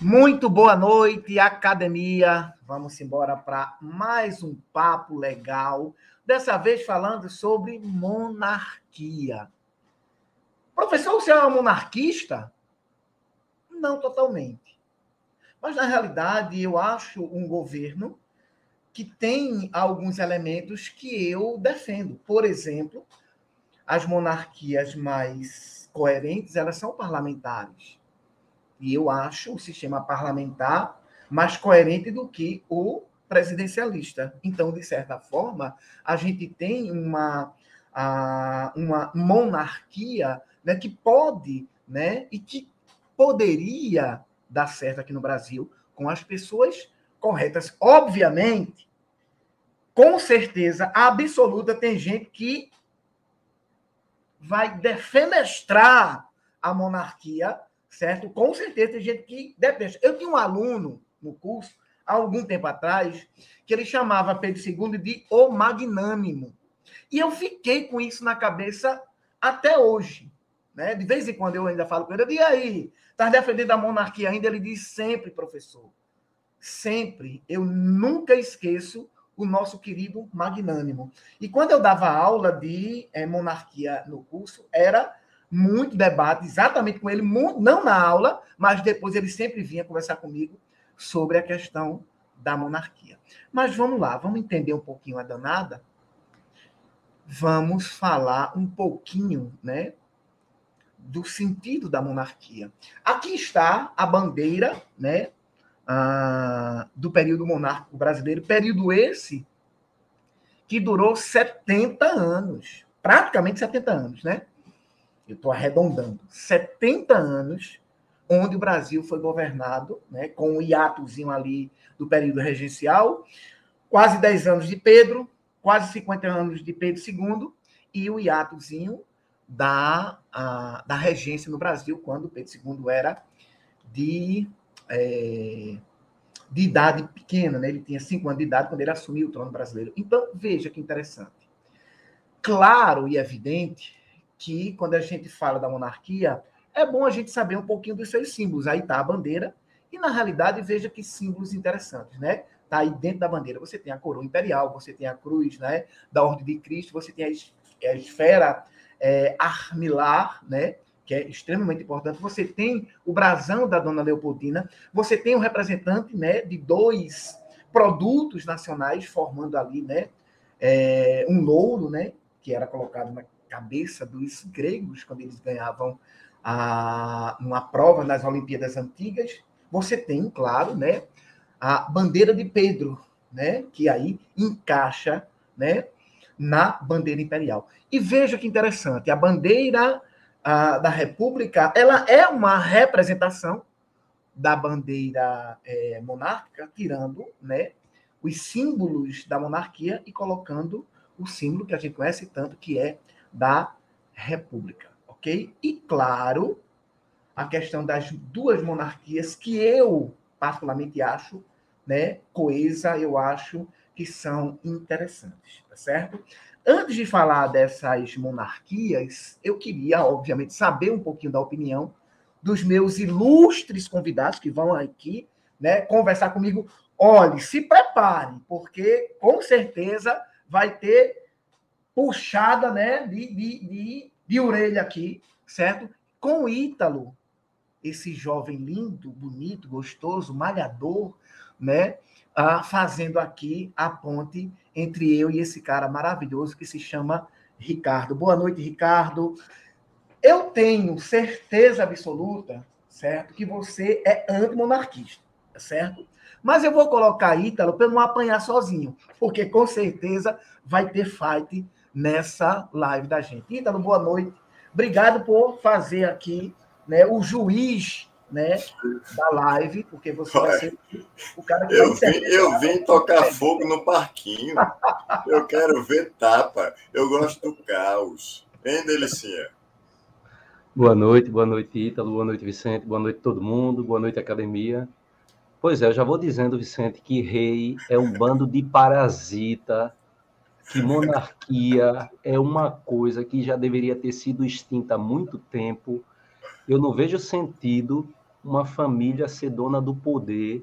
Muito boa noite, academia. Vamos embora para mais um papo legal. Dessa vez falando sobre monarquia. Professor, você é um monarquista? Não totalmente. Mas, na realidade, eu acho um governo que tem alguns elementos que eu defendo. Por exemplo, as monarquias mais coerentes, elas são parlamentares. E eu acho o sistema parlamentar mais coerente do que o presidencialista. Então, de certa forma, a gente tem uma, a, uma monarquia né, que pode né, e que poderia dar certo aqui no Brasil com as pessoas corretas. Obviamente, com certeza absoluta, tem gente que vai defenestrar a monarquia certo? Com certeza tem gente que depende. Eu tinha um aluno no curso, há algum tempo atrás, que ele chamava Pedro II de o magnânimo. E eu fiquei com isso na cabeça até hoje. Né? De vez em quando eu ainda falo com ele, e aí, está defendendo a monarquia ainda? Ele diz sempre, professor, sempre. Eu nunca esqueço o nosso querido magnânimo. E quando eu dava aula de é, monarquia no curso, era muito debate, exatamente com ele, não na aula, mas depois ele sempre vinha conversar comigo sobre a questão da monarquia. Mas vamos lá, vamos entender um pouquinho a danada. Vamos falar um pouquinho, né, do sentido da monarquia. Aqui está a bandeira, né, do período monárquico brasileiro, período esse que durou 70 anos, praticamente 70 anos, né? Eu estou arredondando, 70 anos, onde o Brasil foi governado, né, com o hiatozinho ali do período regencial, quase 10 anos de Pedro, quase 50 anos de Pedro II, e o hiatozinho da, a, da regência no Brasil, quando Pedro II era de, é, de idade pequena, né? ele tinha 5 anos de idade quando ele assumiu o trono brasileiro. Então, veja que interessante. Claro e evidente que quando a gente fala da monarquia, é bom a gente saber um pouquinho dos seus símbolos. Aí está a bandeira, e na realidade, veja que símbolos interessantes, né? Está aí dentro da bandeira. Você tem a coroa imperial, você tem a cruz né, da Ordem de Cristo, você tem a, esfera é, armilar, né? que é extremamente importante. Você tem o brasão da Dona Leopoldina, você tem o representante né, de dois produtos nacionais formando ali né, é, um louro, né, que era colocado na, cabeça dos gregos, quando eles ganhavam a, uma prova nas Olimpíadas Antigas, você tem, claro, né, a bandeira de Pedro, né, que aí encaixa né, na bandeira imperial. E veja que interessante, a bandeira a, da República ela é uma representação da bandeira é, monárquica, tirando né, os símbolos da monarquia e colocando o símbolo que a gente conhece tanto, que é da República, ok? E claro, a questão das duas monarquias que eu particularmente acho, né, coesa, eu acho que são interessantes, tá certo? Antes de falar dessas monarquias, eu queria, obviamente, saber um pouquinho da opinião dos meus ilustres convidados que vão aqui, né, conversar comigo. Olhe, se prepare, porque com certeza vai ter puxada né, de, de, de, de orelha aqui, certo? Com o Ítalo, esse jovem lindo, bonito, gostoso, malhador, né? Ah, fazendo aqui a ponte entre eu e esse cara maravilhoso que se chama Ricardo. Boa noite, Ricardo. Eu tenho certeza absoluta, certo, que você é antimonarquista, certo? Mas eu vou colocar Ítalo para não apanhar sozinho, porque com certeza vai ter fight nessa live da gente. Ítalo, boa noite. Obrigado por fazer aqui né, o juiz né, da live, porque você vai ser o cara que eu vai vim, Eu vim tocar fogo no parquinho. Eu quero ver tapa. Eu gosto do caos. Hein, Delicinha? Boa noite, boa noite, Ítalo, boa noite, Vicente, boa noite todo mundo, boa noite, academia. Pois é, eu já vou dizendo, Vicente, que rei é um bando de parasita que monarquia é uma coisa que já deveria ter sido extinta há muito tempo. Eu não vejo sentido uma família ser dona do poder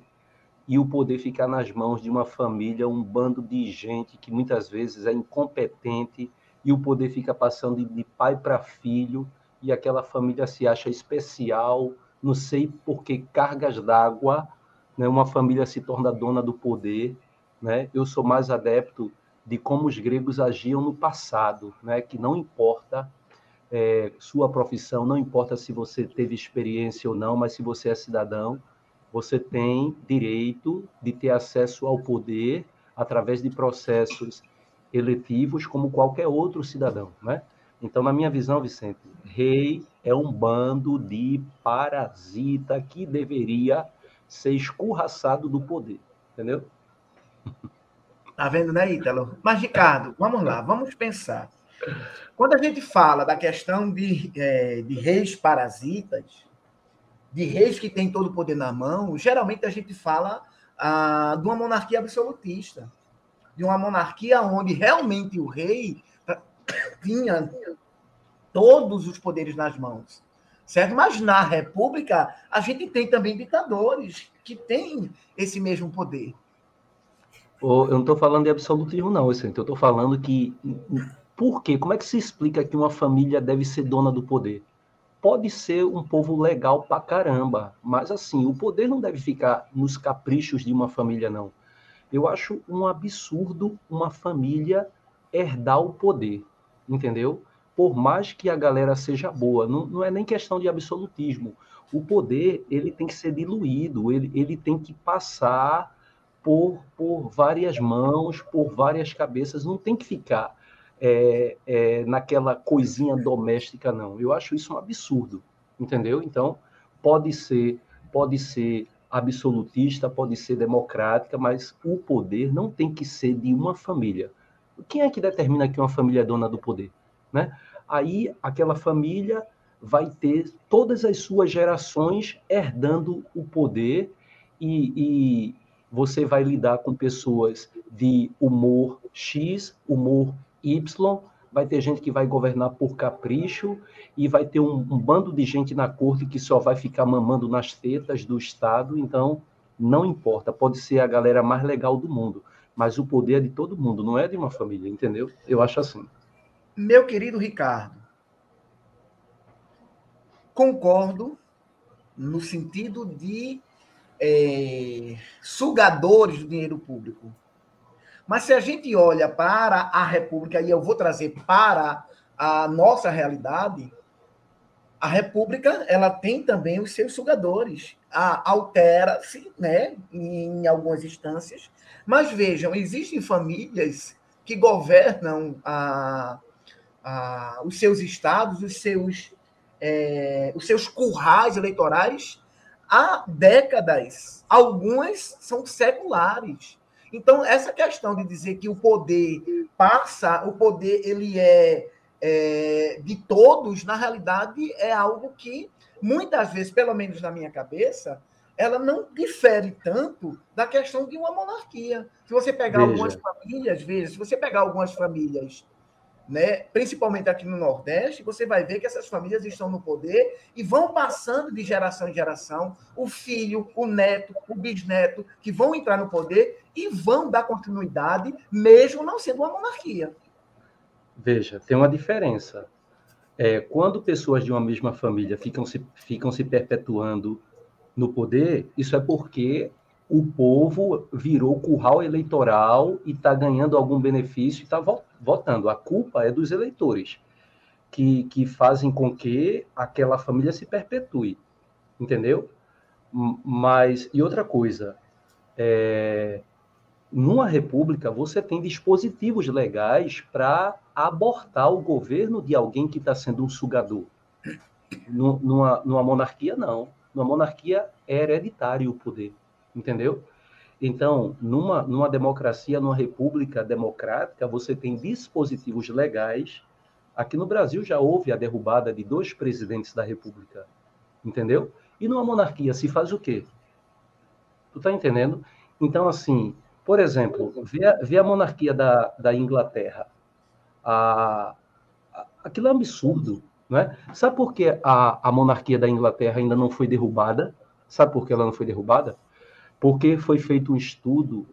e o poder ficar nas mãos de uma família, um bando de gente que muitas vezes é incompetente e o poder fica passando de pai para filho e aquela família se acha especial, não sei por que cargas d'água, né? uma família se torna dona do poder. Né? Eu sou mais adepto de como os gregos agiam no passado, né? que não importa é, sua profissão, não importa se você teve experiência ou não, mas se você é cidadão, você tem direito de ter acesso ao poder através de processos eletivos como qualquer outro cidadão, né? Então, na minha visão, Vicente, rei é um bando de parasita que deveria ser escorraçado do poder, entendeu? Tá vendo, né, Ítalo? Mas, Ricardo, vamos lá, vamos pensar. Quando a gente fala da questão de, é, de reis parasitas, de reis que têm todo o poder na mão, geralmente a gente fala ah, de uma monarquia absolutista, de uma monarquia onde realmente o rei tinha todos os poderes nas mãos, certo? Mas na República a gente tem também ditadores que têm esse mesmo poder. Eu não estou falando de absolutismo, não, Vicente. Eu estou falando que por quê? Como é que se explica que uma família deve ser dona do poder? Pode ser um povo legal pra caramba, mas assim, o poder não deve ficar nos caprichos de uma família, não. Eu acho um absurdo uma família herdar o poder, entendeu? Por mais que a galera seja boa, não, não é nem questão de absolutismo. O poder, ele tem que ser diluído, ele, ele tem que passar por, por várias mãos, por várias cabeças, não tem que ficar é, é, naquela coisinha doméstica, não. Eu acho isso um absurdo, entendeu? Então, pode ser, pode ser absolutista, pode ser democrática, mas o poder não tem que ser de uma família. Quem é que determina que uma família é dona do poder? Né? Aí, aquela família vai ter todas as suas gerações herdando o poder e, e você vai lidar com pessoas de humor X, humor Y, vai ter gente que vai governar por capricho e vai ter um, um, bando de gente na corte que só vai ficar mamando nas tetas do Estado. Então, não importa, pode ser a galera mais legal do mundo, mas o poder é de todo mundo, não é de uma família, entendeu? Eu acho assim. Meu querido Ricardo, concordo no sentido de é, sugadores do dinheiro público mas se a gente olha para a República, e eu vou trazer para a nossa realidade, a República ela tem também os seus sugadores. Altera-se né, em algumas instâncias, mas vejam, existem famílias que governam a, a, os seus estados, os seus, é, os seus currais eleitorais há décadas. Algumas são seculares. Então, essa questão de dizer que o poder passa, o poder ele é, é de todos, na realidade, é algo que muitas vezes, pelo menos na minha cabeça, ela não difere tanto da questão de uma monarquia. Se você pegar veja. algumas famílias, veja, se você pegar algumas famílias né? principalmente aqui no Nordeste, você vai ver que essas famílias estão no poder e vão passando de geração em geração, o filho, o neto, o bisneto, que vão entrar no poder e vão dar continuidade, mesmo não sendo uma monarquia. Veja, tem uma diferença. É, quando pessoas de uma mesma família ficam se, ficam se perpetuando no poder, isso é porque o povo virou curral eleitoral e está ganhando algum benefício e está votando. A culpa é dos eleitores, que, que fazem com que aquela família se perpetue. Entendeu? Mas, e outra coisa, é, numa república você tem dispositivos legais para abortar o governo de alguém que está sendo um sugador. Numa, numa monarquia, não. Numa monarquia é hereditário o poder entendeu? Então, numa, numa democracia, numa república democrática, você tem dispositivos legais. Aqui no Brasil já houve a derrubada de dois presidentes da república, entendeu? E numa monarquia se faz o quê? Tu tá entendendo? Então, assim, por exemplo, vê a, vê a monarquia da, da Inglaterra. A, a, aquilo é um absurdo, não é? Sabe por que a, a monarquia da Inglaterra ainda não foi derrubada? Sabe por que ela não foi derrubada? Porque foi feito um estudo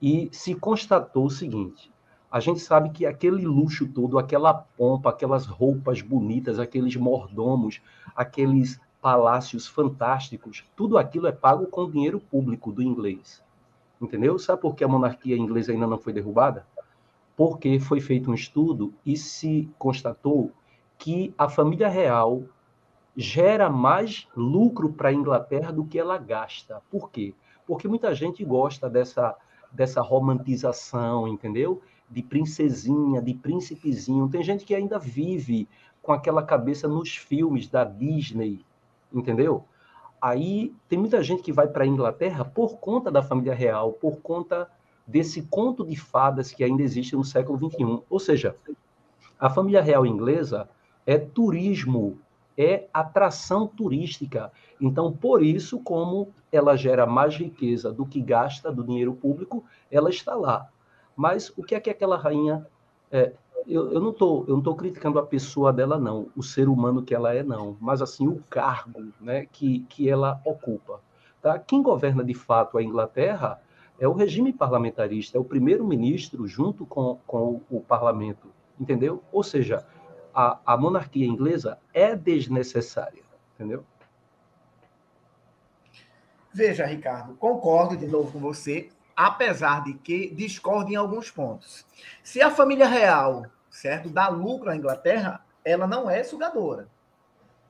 e se constatou o seguinte: a gente sabe que aquele luxo todo, aquela pompa, aquelas roupas bonitas, aqueles mordomos, aqueles palácios fantásticos, tudo aquilo é pago com dinheiro público do inglês. Entendeu? Sabe por que a monarquia inglesa ainda não foi derrubada? Porque foi feito um estudo e se constatou que a família real gera mais lucro para a Inglaterra do que ela gasta. Por quê? Porque muita gente gosta dessa, dessa romantização, entendeu? De princesinha, de príncipezinho. Tem gente que ainda vive com aquela cabeça nos filmes da Disney, entendeu? Aí tem muita gente que vai para a Inglaterra por conta da família real, por conta desse conto de fadas que ainda existe no século XXI. Ou seja, a família real inglesa é turismo é atração turística. Então, por isso, como ela gera mais riqueza do que gasta do dinheiro público, ela está lá. Mas o que é que aquela rainha. É, eu, eu, não estou eu não tô criticando a pessoa dela, não, o ser humano que ela é, não, mas assim, o cargo né, que, que ela ocupa. Tá? Quem governa de fato a Inglaterra é o regime parlamentarista, é o primeiro-ministro junto com, com o parlamento, entendeu? Ou seja, a, a monarquia inglesa é desnecessária, entendeu? Veja, Ricardo, concordo de novo com você, apesar de que discordo em alguns pontos. Se a família real, certo, dá lucro à Inglaterra, ela não é sugadora.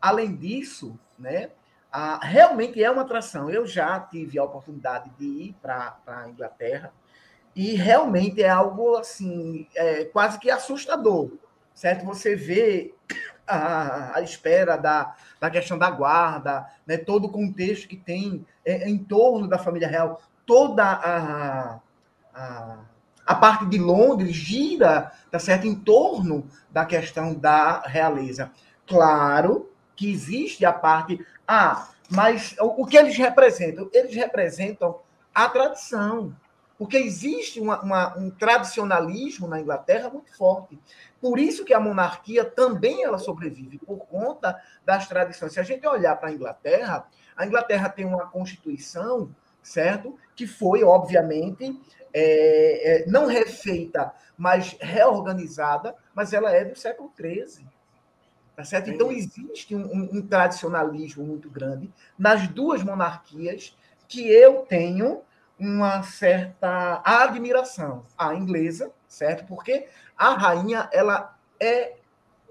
Além disso, né, a, realmente é uma atração. Eu já tive a oportunidade de ir para a Inglaterra e realmente é algo assim, é, quase que assustador certo? Você vê a, a espera da, da questão da guarda, né? todo o contexto que tem é, em torno da família real, toda a, a, a parte de Londres gira, tá certo? Em torno da questão da realeza. Claro que existe a parte. Ah, mas o, o que eles representam? Eles representam a tradição, porque existe uma, uma, um tradicionalismo na Inglaterra muito forte. Por isso que a monarquia também ela sobrevive, por conta das tradições. Se a gente olhar para a Inglaterra, a Inglaterra tem uma constituição, certo? Que foi, obviamente, é, é, não refeita, mas reorganizada, mas ela é do século XIII. Tá certo? Então, existe um, um, um tradicionalismo muito grande nas duas monarquias que eu tenho uma certa admiração. A inglesa, certo? Porque a rainha, ela é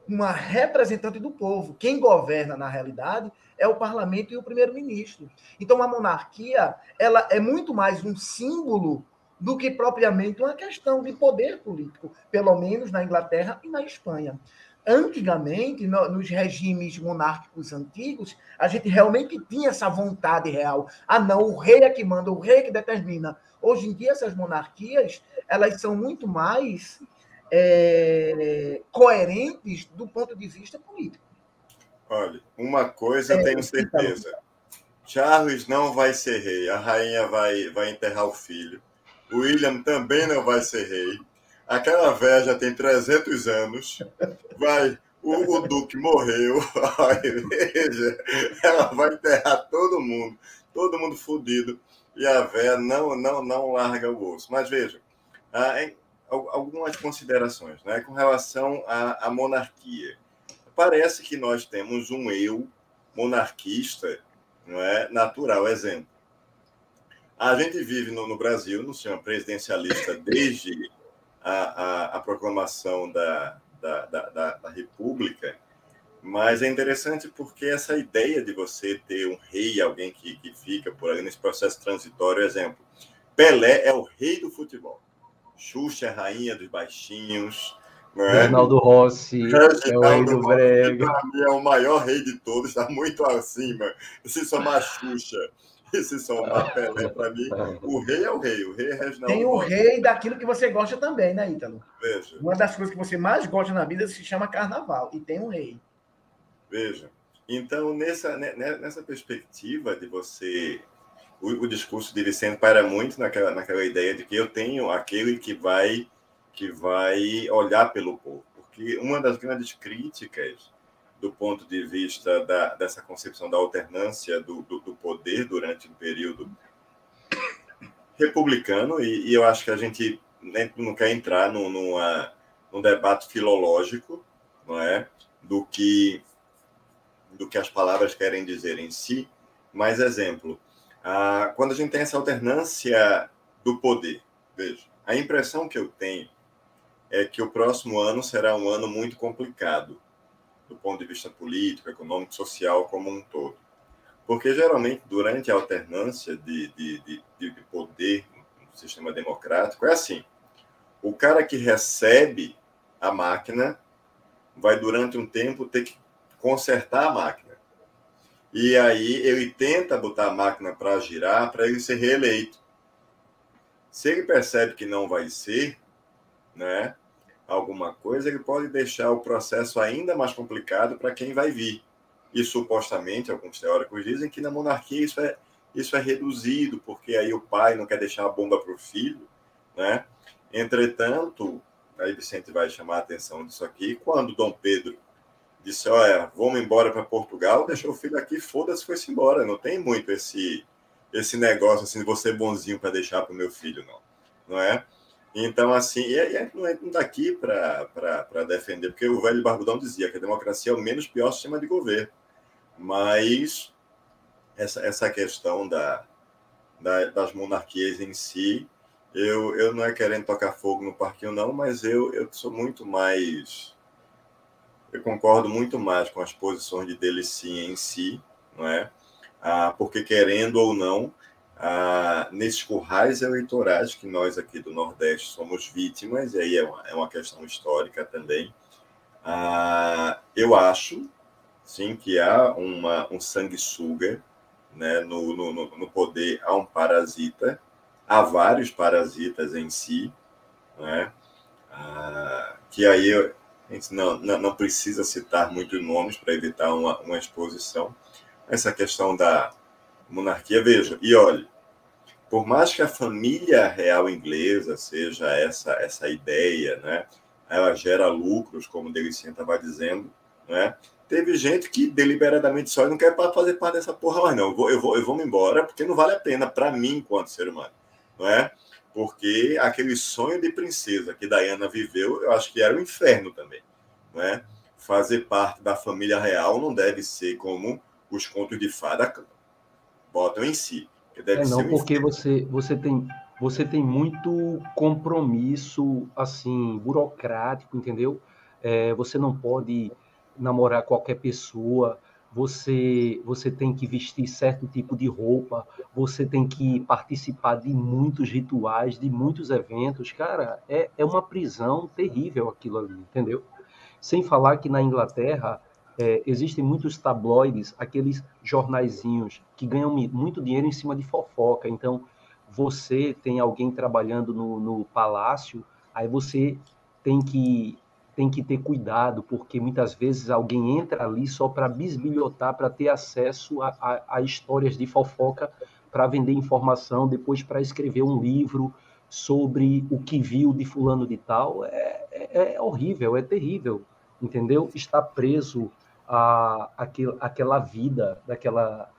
uma representante do povo. Quem governa, na realidade, é o parlamento e o primeiro-ministro. Então, a monarquia, ela é muito mais um símbolo do que propriamente uma questão de poder político, pelo menos na Inglaterra e na Espanha. Antigamente, no, nos regimes monárquicos antigos, a gente realmente tinha essa vontade real. Ah, não, o rei é que manda, o rei é que determina. Hoje em dia, essas monarquias, elas são muito mais é, coerentes do ponto de vista político. Olha, uma coisa é, tenho certeza. Então... Charles não vai ser rei, a rainha vai, vai enterrar o filho. William também não vai ser rei. Aquela velha já tem 300 anos. Vai, o, o Duque morreu. Veja, ela vai enterrar todo mundo, todo mundo fodido. E a velha não, não, não larga o osso. Mas veja, algumas considerações né, com relação à, à monarquia. Parece que nós temos um eu monarquista não é, natural. Exemplo. A gente vive no, no Brasil, no sistema presidencialista, desde a, a, a proclamação da, da, da, da, República, mas é interessante porque essa ideia de você ter um rei, alguém que, que fica por ali nesse processo transitório, exemplo, Pelé é o rei do futebol, Xuxa é a rainha dos baixinhos, é? Reginaldo Rossi Reginaldo é o rei do brega. É o maior rei de todos, está muito acima. Se somar Xuxa esse são uma Pelé para mim. O rei é o rei, o rei é Reginaldo. Tem o rei daquilo que você gosta também, né, Ítalo? Veja. Uma das coisas que você mais gosta na vida se chama carnaval, e tem um rei. Veja. Então, nessa, né, né, nessa perspectiva de você. O, o discurso de Vicente para muito naquela, naquela ideia de que eu tenho aquele que vai, que vai olhar pelo povo. Porque uma das grandes críticas do ponto de vista da, dessa concepção da alternância do, do, do poder durante um período republicano, e, e, eu acho que a gente nem, não quer entrar num, numa, num debate filológico, não é? Do que, do que as palavras querem dizer em si, mas exemplo, ah, quando a gente tem essa alternância do poder, veja, a impressão que eu tenho é que o próximo ano será um ano muito complicado do ponto de vista político, econômico, social como um todo. Porque, geralmente, durante a alternância de, de, de, de poder no sistema democrático, é assim: o cara que recebe a máquina vai, durante um tempo, ter que consertar a máquina. E aí ele tenta botar a máquina para girar para ele ser reeleito. Se ele percebe que não vai ser, né, alguma coisa, ele pode deixar o processo ainda mais complicado para quem vai vir. E supostamente, alguns teóricos dizem que na monarquia isso é, isso é reduzido, porque aí o pai não quer deixar a bomba para o filho. Né? Entretanto, aí Vicente vai chamar a atenção disso aqui, quando Dom Pedro disse, olha, vamos embora para Portugal, deixou o filho aqui, foda-se, foi-se embora. Não tem muito esse, esse negócio assim de você bonzinho para deixar para o meu filho, não. Não é? Então, assim, e, e não está aqui para defender, porque o velho Barbudão dizia que a democracia é o menos pior sistema de governo. Mas essa, essa questão da, da, das monarquias em si, eu, eu não é querendo tocar fogo no parquinho, não, mas eu, eu sou muito mais. Eu concordo muito mais com as posições de Delicinha em si, não é? Ah, porque, querendo ou não, ah, nesses currais eleitorais que nós aqui do Nordeste somos vítimas, e aí é uma, é uma questão histórica também, ah, eu acho, sim, que há uma, um sanguessuga né, no, no, no poder, há um parasita, há vários parasitas em si, né, ah, que aí a não, não, não precisa citar muitos nomes para evitar uma, uma exposição. Essa questão da monarquia. Veja, e olhe, por mais que a família real inglesa seja essa essa ideia, né? Ela gera lucros, como o Delicinha estava dizendo, né? Teve gente que deliberadamente só não quer fazer parte dessa porra mais não. Eu vou, eu vou, eu vou me embora porque não vale a pena para mim enquanto ser humano, não é? Porque aquele sonho de princesa que Diana viveu, eu acho que era um inferno também, não é? Fazer parte da família real não deve ser como os contos de fada botam em si. é, não, porque você, você, tem, você tem muito compromisso, assim, burocrático, entendeu? É, você não pode namorar qualquer pessoa, você, você tem que vestir certo tipo de roupa, você tem que participar de muitos rituais, de muitos eventos. Cara, é, é uma prisão terrível aquilo ali, entendeu? Sem falar que na Inglaterra é, existem muitos tabloides, aqueles jornaizinhos que ganham muito dinheiro em cima de fofoca. Então, você tem alguém trabalhando no, no palácio, aí você tem que tem que ter cuidado, porque muitas vezes alguém entra ali só para bisbilhotar, para ter acesso a, a, a, histórias de fofoca, para vender informação, depois para escrever um livro sobre o que viu de fulano de tal. É, é, é horrível, é terrível, entendeu? Está preso a, aquel, aquela vida daquela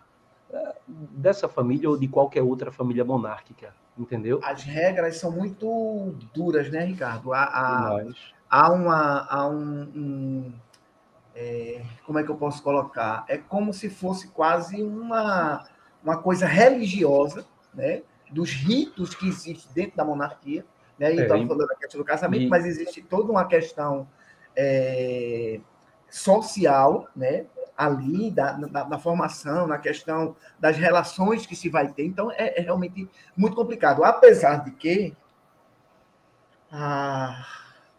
é, dessa família ou de qualquer outra família monárquica, entendeu? As regras são muito duras, né, Ricardo? Há, há, há, uma, há um, um é, como é que eu posso colocar? É como se fosse quase uma, uma coisa religiosa, né? Dos ritos que existem dentro da monarquia, né? E é, estava falando da questão do casamento, e... mas existe toda uma questão é, social, né? ali, da, da, da, formação, na questão das relações que se vai ter. Então, é, é realmente muito complicado. Apesar de que, ah,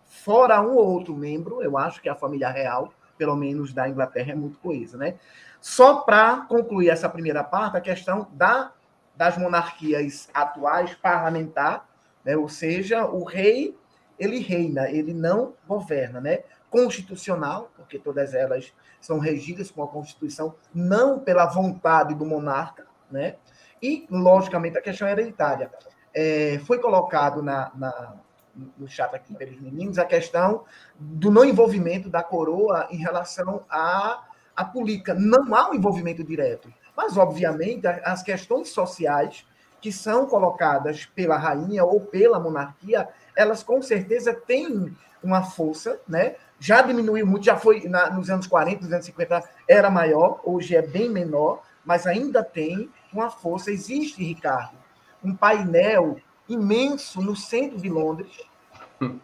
fora um ou outro membro, eu acho que a família real, pelo menos da Inglaterra, é muito coesa. Né? Só para concluir essa primeira parte, a questão da, das monarquias atuais, parlamentar, né? ou seja, o rei, ele reina, ele não governa, né? Constitucional, porque todas elas são regidas com a Constituição, não pela vontade do monarca, né? E, logicamente, a questão hereditária. É, foi colocado na, na, no chat aqui pelos meninos, a questão do não envolvimento da coroa em relação à, à política. Não há um envolvimento direto. Mas, obviamente, as questões sociais que são colocadas pela rainha ou pela monarquia, elas com certeza têm uma força, né? Já diminuiu muito, já foi na, nos anos 40, nos anos 50 era maior, hoje é bem menor, mas ainda tem uma força. Existe, Ricardo, um painel imenso no centro de Londres.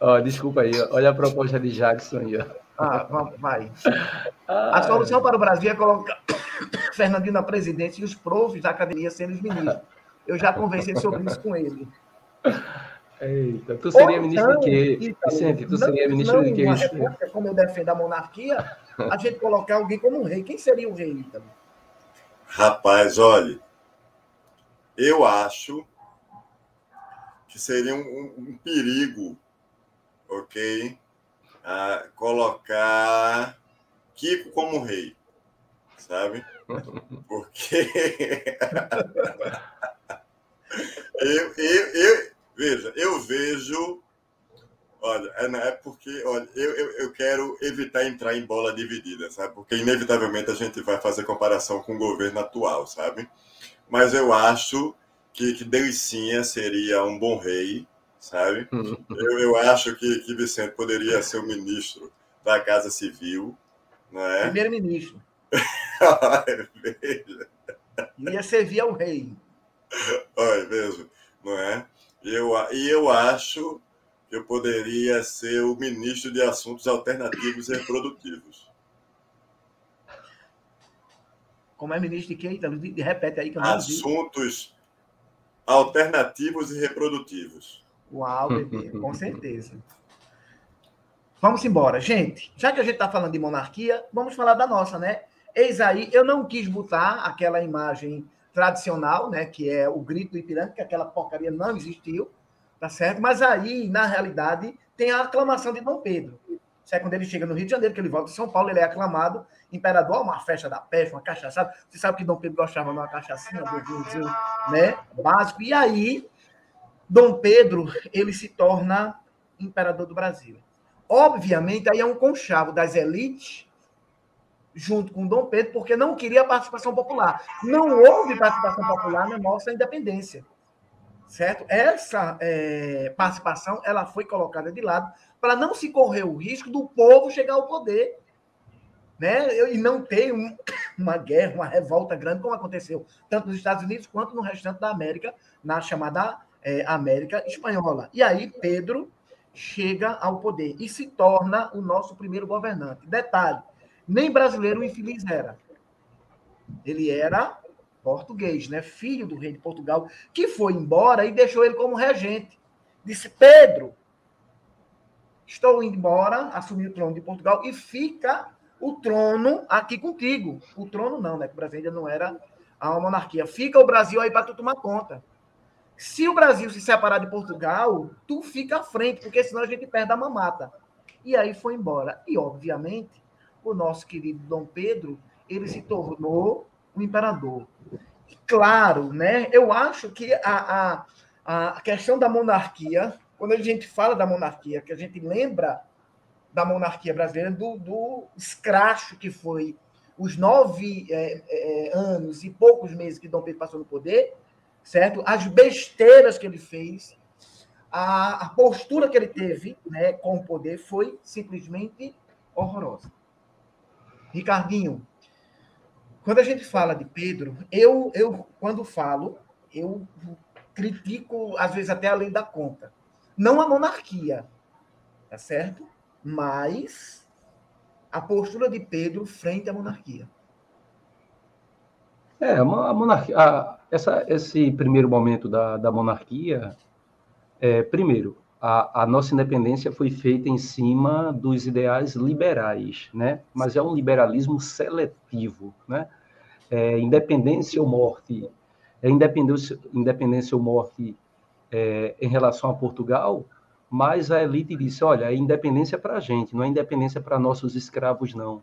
Oh, desculpa aí, olha a proposta de Jackson aí. Ah, vai. A solução para o Brasil é colocar Fernandinho na presidência e os profs da academia sendo os ministros. Eu já conversei sobre isso com ele. Eita, tu seria ministro então, de quê? Então, Vicente, tu seria ministro não, de quê? República, como eu defendo a monarquia, a gente colocar alguém como um rei. Quem seria o rei, então? Rapaz, olha, eu acho que seria um, um, um perigo, ok? Ah, colocar Kiko como rei, sabe? Porque eu, eu, eu, veja, eu vejo. Olha, é, é porque olha, eu, eu, eu quero evitar entrar em bola dividida, sabe? Porque inevitavelmente a gente vai fazer comparação com o governo atual, sabe? Mas eu acho que, que Delicinha seria um bom rei, sabe? Eu, eu acho que, que Vicente poderia ser o ministro da Casa Civil, não é? Primeiro-ministro. Veja. Ia servir ao rei. Olha, mesmo, não é? E eu, e eu acho que eu poderia ser o ministro de Assuntos Alternativos e Reprodutivos. Como é ministro de quem? Então, repete aí que eu não Assuntos Alternativos e Reprodutivos. Uau, bebê, com certeza. Vamos embora. Gente, já que a gente está falando de monarquia, vamos falar da nossa, né? Eis aí, eu não quis botar aquela imagem tradicional, né, que é o grito do Ipiranga, que aquela porcaria não existiu, tá certo? Mas aí, na realidade, tem a aclamação de Dom Pedro. Isso é quando ele chega no Rio de Janeiro, que ele volta de São Paulo, ele é aclamado imperador, uma festa da peste, uma cachaçada. Você sabe que Dom Pedro gostava de uma cachaçinha, um né, básico. E aí, Dom Pedro, ele se torna imperador do Brasil. Obviamente, aí é um conchavo das elites junto com Dom Pedro, porque não queria participação popular. Não houve participação popular na nossa independência. Certo? Essa é, participação ela foi colocada de lado para não se correr o risco do povo chegar ao poder né? e não ter um, uma guerra, uma revolta grande, como aconteceu tanto nos Estados Unidos quanto no restante da América, na chamada é, América Espanhola. E aí Pedro chega ao poder e se torna o nosso primeiro governante. Detalhe, nem brasileiro o infeliz era. Ele era português, né? filho do rei de Portugal, que foi embora e deixou ele como regente. Disse: Pedro, estou indo embora, assumi o trono de Portugal e fica o trono aqui contigo. O trono não, né? Que o Brasil ainda não era a monarquia. Fica o Brasil aí para tu tomar conta. Se o Brasil se separar de Portugal, tu fica à frente, porque senão a gente perde a mamata. E aí foi embora. E, obviamente, o nosso querido Dom Pedro, ele se tornou o imperador. E claro, né, eu acho que a, a, a questão da monarquia, quando a gente fala da monarquia, que a gente lembra da monarquia brasileira, do, do escracho que foi os nove é, é, anos e poucos meses que Dom Pedro passou no poder, certo? As besteiras que ele fez, a, a postura que ele teve né, com o poder foi simplesmente horrorosa. Ricardinho, quando a gente fala de Pedro, eu, eu quando falo, eu critico, às vezes, até além da conta. Não a monarquia, tá certo? Mas a postura de Pedro frente à monarquia. É, a monarquia, a, essa, esse primeiro momento da, da monarquia, é, primeiro, a, a, nossa independência foi feita em cima dos ideais liberais, né? Mas é um liberalismo seletivo, né? É, independência ou morte, é independência, independência ou morte é, em relação a Portugal, mas a elite disse, olha, é independência para a gente, não é independência para nossos escravos, não,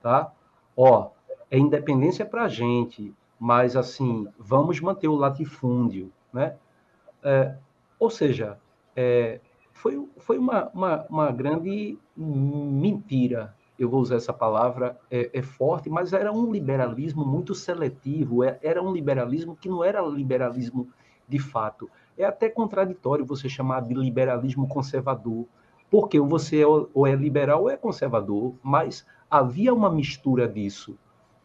tá? Ó, é independência para a gente, mas, assim, vamos manter o latifúndio, né? É, ou seja, é, foi, foi uma, uma, uma, grande mentira. Eu vou usar essa palavra, é, é, forte, mas era um liberalismo muito seletivo, é, era um liberalismo que não era liberalismo de fato. É até contraditório você chamar de liberalismo conservador, porque você é, ou é liberal ou é conservador, mas havia uma mistura disso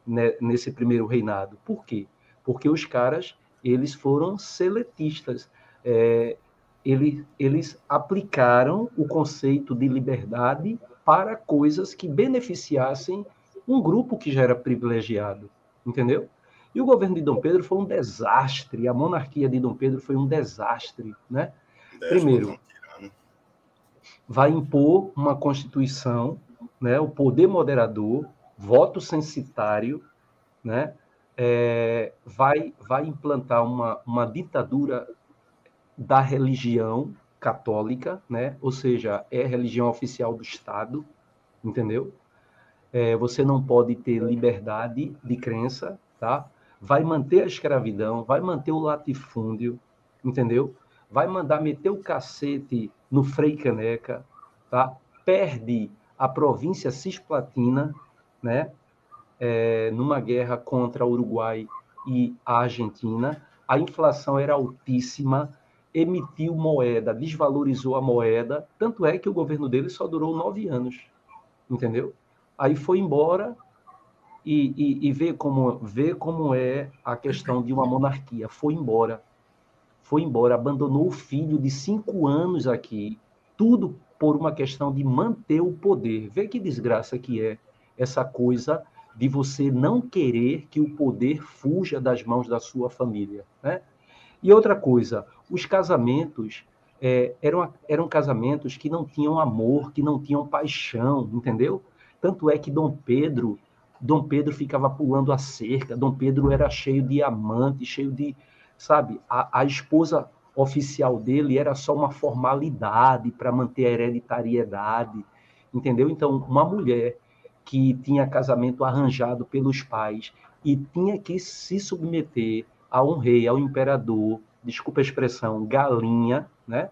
né, nesse primeiro reinado. Por quê? Porque os caras eles foram seletistas. É, eles, eles aplicaram o conceito de liberdade para coisas que beneficiassem um grupo que já era privilegiado, entendeu? E o governo de Dom Pedro foi um desastre, a monarquia de Dom Pedro foi um desastre, né? Primeiro, vai impor uma constituição, né, o poder moderador, voto censitário, né, é, vai, vai implantar uma, uma ditadura da religião católica, né? ou seja, é a religião oficial do Estado, entendeu? É, você não pode ter liberdade de crença, tá? Vai manter a escravidão, vai manter o latifúndio, entendeu? Vai mandar meter o cacete no Frei Caneca, tá? Perde a província cisplatina, né? é, numa guerra contra o Uruguai e a Argentina, a inflação era altíssima, emitiu moeda, desvalorizou a moeda, tanto é que o governo dele só durou nove anos, entendeu? Aí foi embora e, e, e vê, como, vê como é a questão de uma monarquia. Foi embora, foi embora, abandonou o filho de cinco anos aqui, tudo por uma questão de manter o poder. Vê que desgraça que é essa coisa de você não querer que o poder fuja das mãos da sua família. Né? E outra coisa, os casamentos é, eram, eram casamentos que não tinham amor, que não tinham paixão, entendeu? Tanto é que Dom Pedro, Dom Pedro ficava pulando a cerca, Dom Pedro era cheio de amantes, cheio de, sabe, a, a esposa oficial dele era só uma formalidade para manter a hereditariedade, entendeu? Então, uma mulher que tinha casamento arranjado pelos pais e tinha que se submeter a um rei, ao imperador, desculpa a expressão, galinha, né?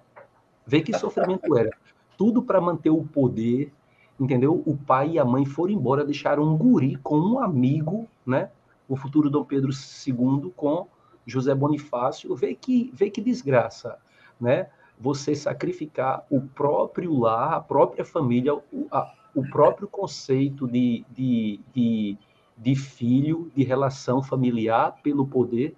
Vê que sofrimento era. Tudo para manter o poder, entendeu? O pai e a mãe foram embora, deixaram um guri com um amigo, né? O futuro Dom Pedro II com José Bonifácio. Vê que, vê que desgraça, né? Você sacrificar o próprio lar, a própria família, a, o próprio conceito de, de, de, de filho, de relação familiar pelo poder,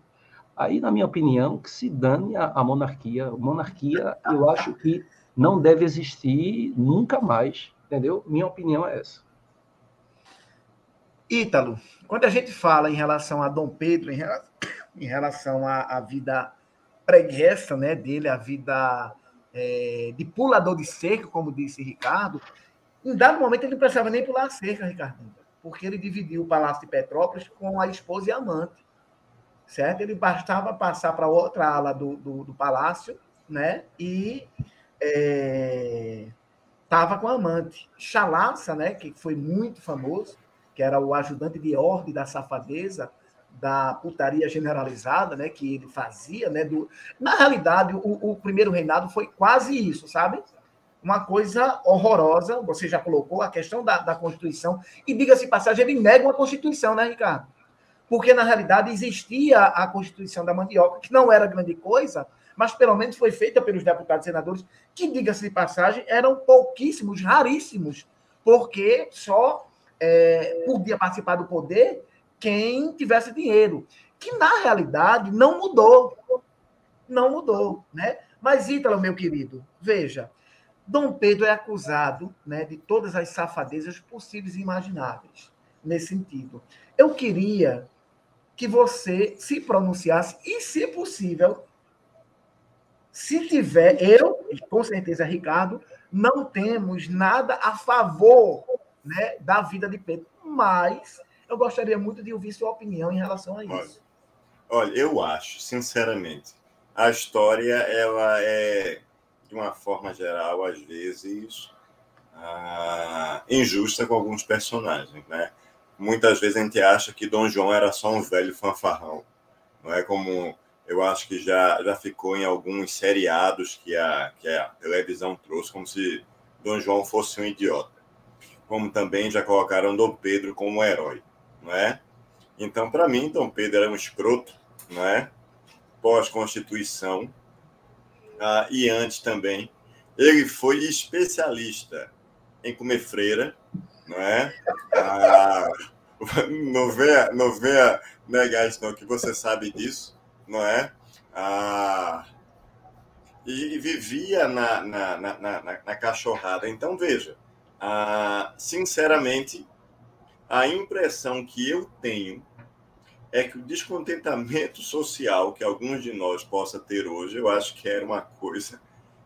aí, na minha opinião, que se dane a, a monarquia. Monarquia, eu acho que não deve existir nunca mais, entendeu? Minha opinião é essa. Ítalo, quando a gente fala em relação a Dom Pedro, em relação, em relação à, à vida preguiça né, dele, a vida é, de pulador de cerco, como disse Ricardo, em dado momento, ele não precisava nem pular a cerca, Ricardo, porque ele dividiu o Palácio de Petrópolis com a esposa e amante. Certo? Ele bastava passar para outra ala do, do, do, palácio, né? E estava é, com a amante. Chalaça, né? Que foi muito famoso, que era o ajudante de ordem da safadeza, da putaria generalizada, né? Que ele fazia, né? Do... Na realidade, o, o primeiro reinado foi quase isso, sabe? uma coisa horrorosa. Você já colocou a questão da, da Constituição. E, diga-se passagem, ele nega uma Constituição, né, Ricardo? Porque, na realidade, existia a Constituição da Mandioca, que não era grande coisa, mas pelo menos foi feita pelos deputados e senadores, que, diga-se de passagem, eram pouquíssimos, raríssimos, porque só é, podia participar do poder quem tivesse dinheiro. Que, na realidade, não mudou. Não mudou, né? Mas, Ítalo, meu querido, veja, Dom Pedro é acusado né, de todas as safadezas possíveis e imagináveis nesse sentido. Eu queria que você se pronunciasse e, se possível, se tiver, eu, com certeza, Ricardo, não temos nada a favor né, da vida de Pedro, mas eu gostaria muito de ouvir sua opinião em relação a isso. Olha, olha eu acho, sinceramente, a história ela é de uma forma geral, às vezes, ah, injusta com alguns personagens, né? Muitas vezes a gente acha que Dom João era só um velho fanfarrão, não é como eu acho que já, já ficou em alguns seriados que a, que a televisão trouxe, como se Dom João fosse um idiota. Como também já colocaram Dom Pedro como um herói, não é? Então, para mim, Dom Pedro era um escroto, não é? Pós-Constituição, ah, e antes também. Ele foi especialista em comer freira, não é? Ah, não venha, não venha negar isso, não, que você sabe disso, não é? Ah, e, e vivia na, na, na, na, na cachorrada. Então, veja, ah, sinceramente, a impressão que eu tenho é que o descontentamento social que alguns de nós possa ter hoje, eu acho que era uma coisa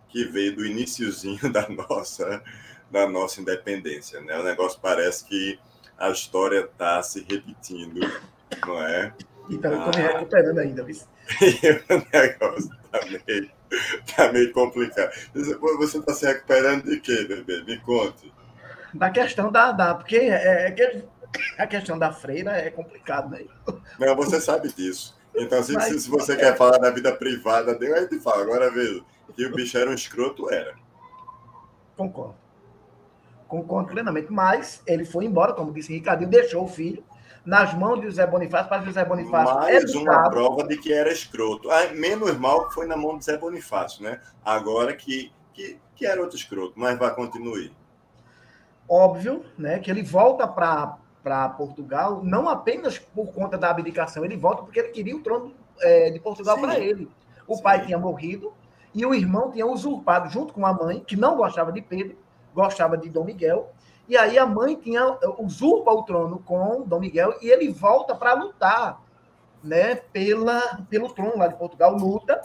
que veio do iníciozinho da nossa da nossa independência, né? O negócio parece que a história está se repetindo, não é? Então, eu estou me ah. recuperando ainda, viu? o negócio está meio, tá meio complicado. Você está se recuperando de quê, bebê? Me conte. Da questão da. da porque é, é, a questão da freira é complicado, né? Não, você sabe disso. Então, se, Mas, se você é... quer falar da vida privada dele, aí te fala. Agora veja, que o bicho era um escroto, era. Concordo. Concordo plenamente. Mas ele foi embora, como disse Ricardinho, deixou o filho nas mãos de José Bonifácio para José Bonifácio. Mais educado. uma prova de que era escroto. Ah, menos mal que foi na mão de José Bonifácio, né? Agora que, que, que era outro escroto, mas vai continuar. Óbvio, né? Que ele volta para Portugal, não apenas por conta da abdicação, ele volta porque ele queria o trono é, de Portugal para ele. O Sim. pai tinha morrido e o irmão tinha usurpado, junto com a mãe, que não gostava de Pedro, gostava de Dom Miguel. E aí a mãe tinha usurpa o trono com Dom Miguel e ele volta para lutar né, pela, pelo trono lá de Portugal, luta.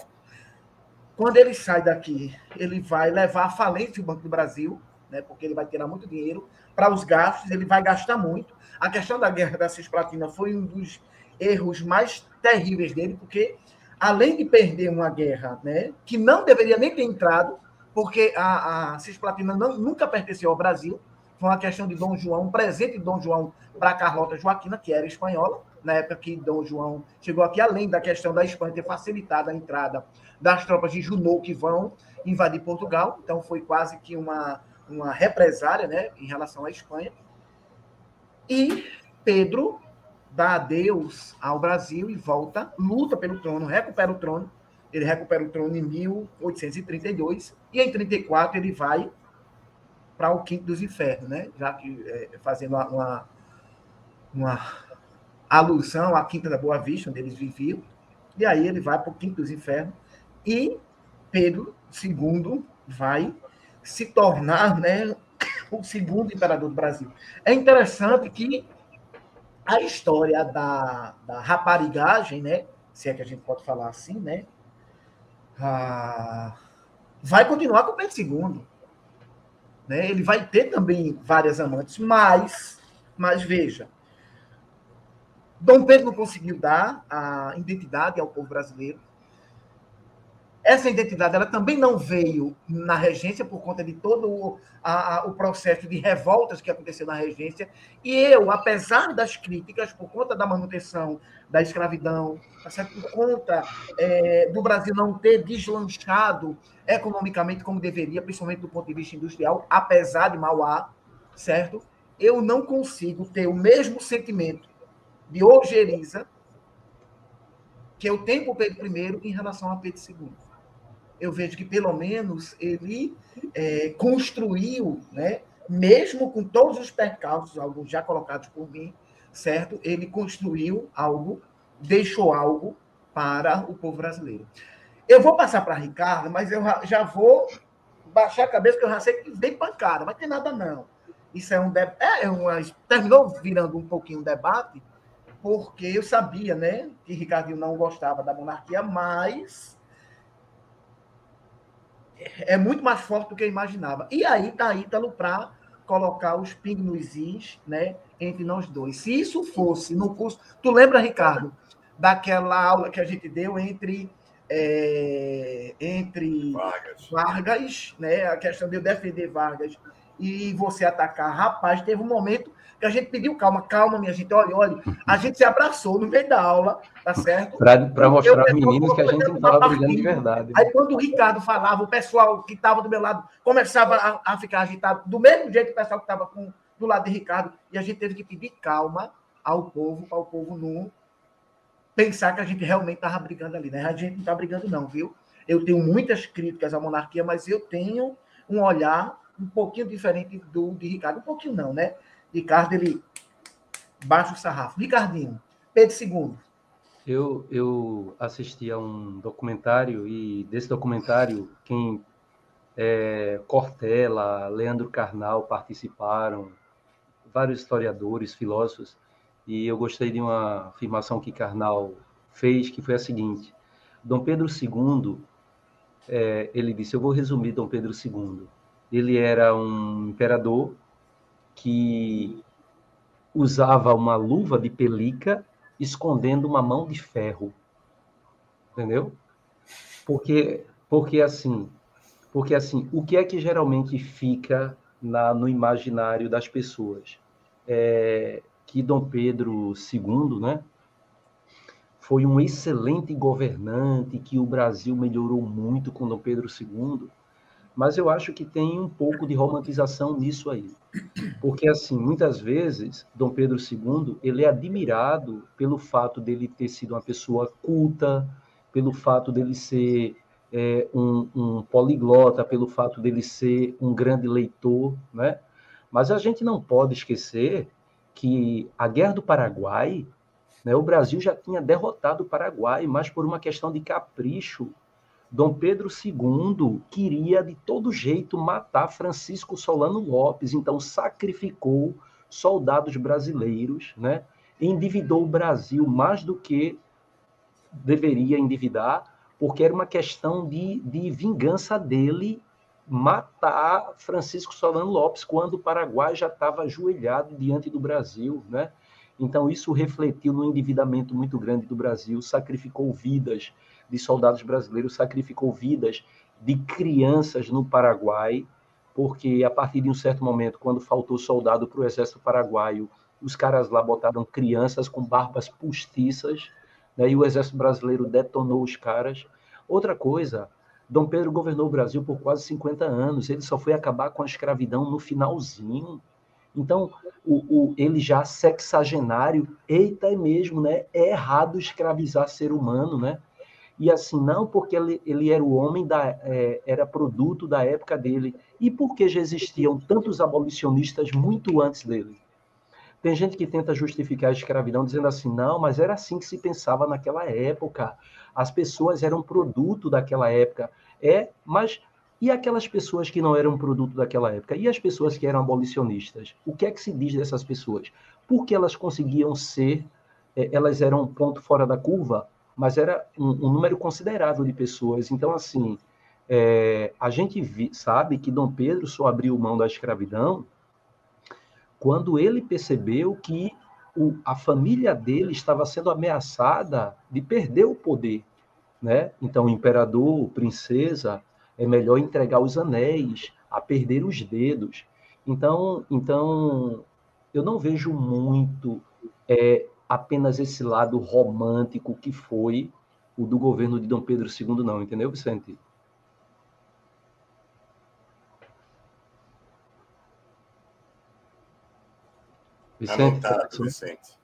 Quando ele sai daqui, ele vai levar à falência o Banco do Brasil, né, porque ele vai tirar muito dinheiro para os gastos, ele vai gastar muito. A questão da guerra da Cisplatina foi um dos erros mais terríveis dele, porque além de perder uma guerra, né, que não deveria nem ter entrado, porque a, a Cisplatina não, nunca pertenceu ao Brasil, foi uma questão de Dom João, um presente de Dom João para Carlota Joaquina, que era espanhola, na época que Dom João chegou aqui, além da questão da Espanha ter facilitado a entrada das tropas de Junot que vão invadir Portugal, então foi quase que uma, uma represária né, em relação à Espanha. E Pedro dá adeus ao Brasil e volta, luta pelo trono, recupera o trono. Ele recupera o trono em 1832 e em 34 ele vai para o quinto dos infernos, né? Já que é, fazendo uma, uma alusão à quinta da Boa Vista, onde eles viviam. E aí ele vai para o quinto dos infernos e Pedro II vai se tornar, né, o segundo imperador do Brasil. É interessante que a história da, da raparigagem, né, se é que a gente pode falar assim, né, ah, vai continuar com o Pedro II. Né? Ele vai ter também várias amantes, mas, mas veja, Dom Pedro não conseguiu dar a identidade ao povo brasileiro. Essa identidade ela também não veio na regência por conta de todo o, a, o processo de revoltas que aconteceu na regência. E eu, apesar das críticas, por conta da manutenção da escravidão, tá por conta é, do Brasil não ter deslanchado economicamente como deveria, principalmente do ponto de vista industrial, apesar de Mauá, certo? Eu não consigo ter o mesmo sentimento de ojeriza que eu tenho por Pedro I em relação a Pedro II eu vejo que pelo menos ele é, construiu, né, mesmo com todos os percalços, alguns já colocados por mim, certo? Ele construiu algo, deixou algo para o povo brasileiro. Eu vou passar para Ricardo, mas eu já vou baixar a cabeça, que eu já sei que vem pancada, mas tem nada não. Isso é um debate. É uma... Terminou virando um pouquinho um debate, porque eu sabia, né, que Ricardinho não gostava da monarquia, mas é muito mais forte do que eu imaginava. E aí tá Ítalo para colocar os pingos is, né, entre nós dois. Se isso fosse no curso, tu lembra, Ricardo, daquela aula que a gente deu entre é, entre Vargas. Vargas, né, a questão de eu defender Vargas e você atacar, rapaz, teve um momento Porque a gente pediu calma, calma, minha gente, olha, olha. A gente se abraçou no meio da aula, tá certo? Para mostrar aos meninos que a gente não estava brigando de verdade. Aí quando o Ricardo falava, o pessoal que estava do meu lado começava a, a, ficar agitado, do mesmo jeito que o pessoal que estava do lado de Ricardo, e a gente teve que pedir calma ao povo, para o povo não pensar que a gente realmente estava brigando ali, né? A gente não está brigando, não, viu? Eu tenho muitas críticas à monarquia, mas eu tenho um olhar um pouquinho diferente do de Ricardo. Um pouquinho não, né? Ricardo, ele baixa o sarrafo. Ricardinho, Pedro II. Eu, eu assisti a um documentário e desse documentário quem é, Cortella, Leandro Carnal participaram, vários historiadores, filósofos, e eu gostei de uma afirmação que Carnal fez, que foi a seguinte: Dom Pedro II, é, ele disse, eu vou resumir Dom Pedro II. Ele era um imperador que usava uma luva de pelica escondendo uma mão de ferro. Entendeu? Porque porque assim, porque assim, o que é que geralmente fica na, no imaginário das pessoas? É que Dom Pedro II, né, foi um excelente governante, que o Brasil melhorou muito com Dom Pedro II, mas eu acho que tem um pouco de romantização nisso aí. Porque, assim, muitas vezes, Dom Pedro II, ele é admirado pelo fato dele ter sido uma pessoa culta, pelo fato dele ser é, um, um, poliglota, pelo fato dele ser um grande leitor, né? Mas a gente não pode esquecer que a Guerra do Paraguai, né, o Brasil já tinha derrotado o Paraguai, mas por uma questão de capricho Dom Pedro II queria de todo jeito matar Francisco Solano Lopes, então sacrificou soldados brasileiros, né? endividou o Brasil mais do que deveria endividar, porque era uma questão de, de vingança dele matar Francisco Solano Lopes quando o Paraguai já estava ajoelhado diante do Brasil, né? Então isso refletiu no endividamento muito grande do Brasil, sacrificou vidas de soldados brasileiros, sacrificou vidas de crianças no Paraguai, porque a partir de um certo momento, quando faltou soldado para o exército paraguaio, os caras lá botaram crianças com barbas postiças, né, e o exército brasileiro detonou os caras. Outra coisa, Dom Pedro governou o Brasil por quase 50 anos, ele só foi acabar com a escravidão no finalzinho. Então, o, o, ele já sexagenário, eita, é mesmo, né? É errado escravizar ser humano, né? E assim, não porque ele, ele era o homem, da, é, era produto da época dele, e porque já existiam tantos abolicionistas muito antes dele. Tem gente que tenta justificar a escravidão dizendo assim, não, mas era assim que se pensava naquela época. As pessoas eram produto daquela época. É, mas e aquelas pessoas que não eram produto daquela época? E as pessoas que eram abolicionistas? O que é que se diz dessas pessoas? Porque elas conseguiam ser, é, elas eram um ponto fora da curva? Mas era um, um número considerável de pessoas. Então, assim, é, a gente vi, sabe que Dom Pedro só abriu mão da escravidão quando ele percebeu que o, a família dele estava sendo ameaçada de perder o poder. Né? Então, imperador, princesa, é melhor entregar os anéis a perder os dedos. Então, então eu não vejo muito é, apenas esse lado romântico que foi o do governo de Dom Pedro II, não, entendeu, Vicente? Vicente, Anotado, tá Vicente.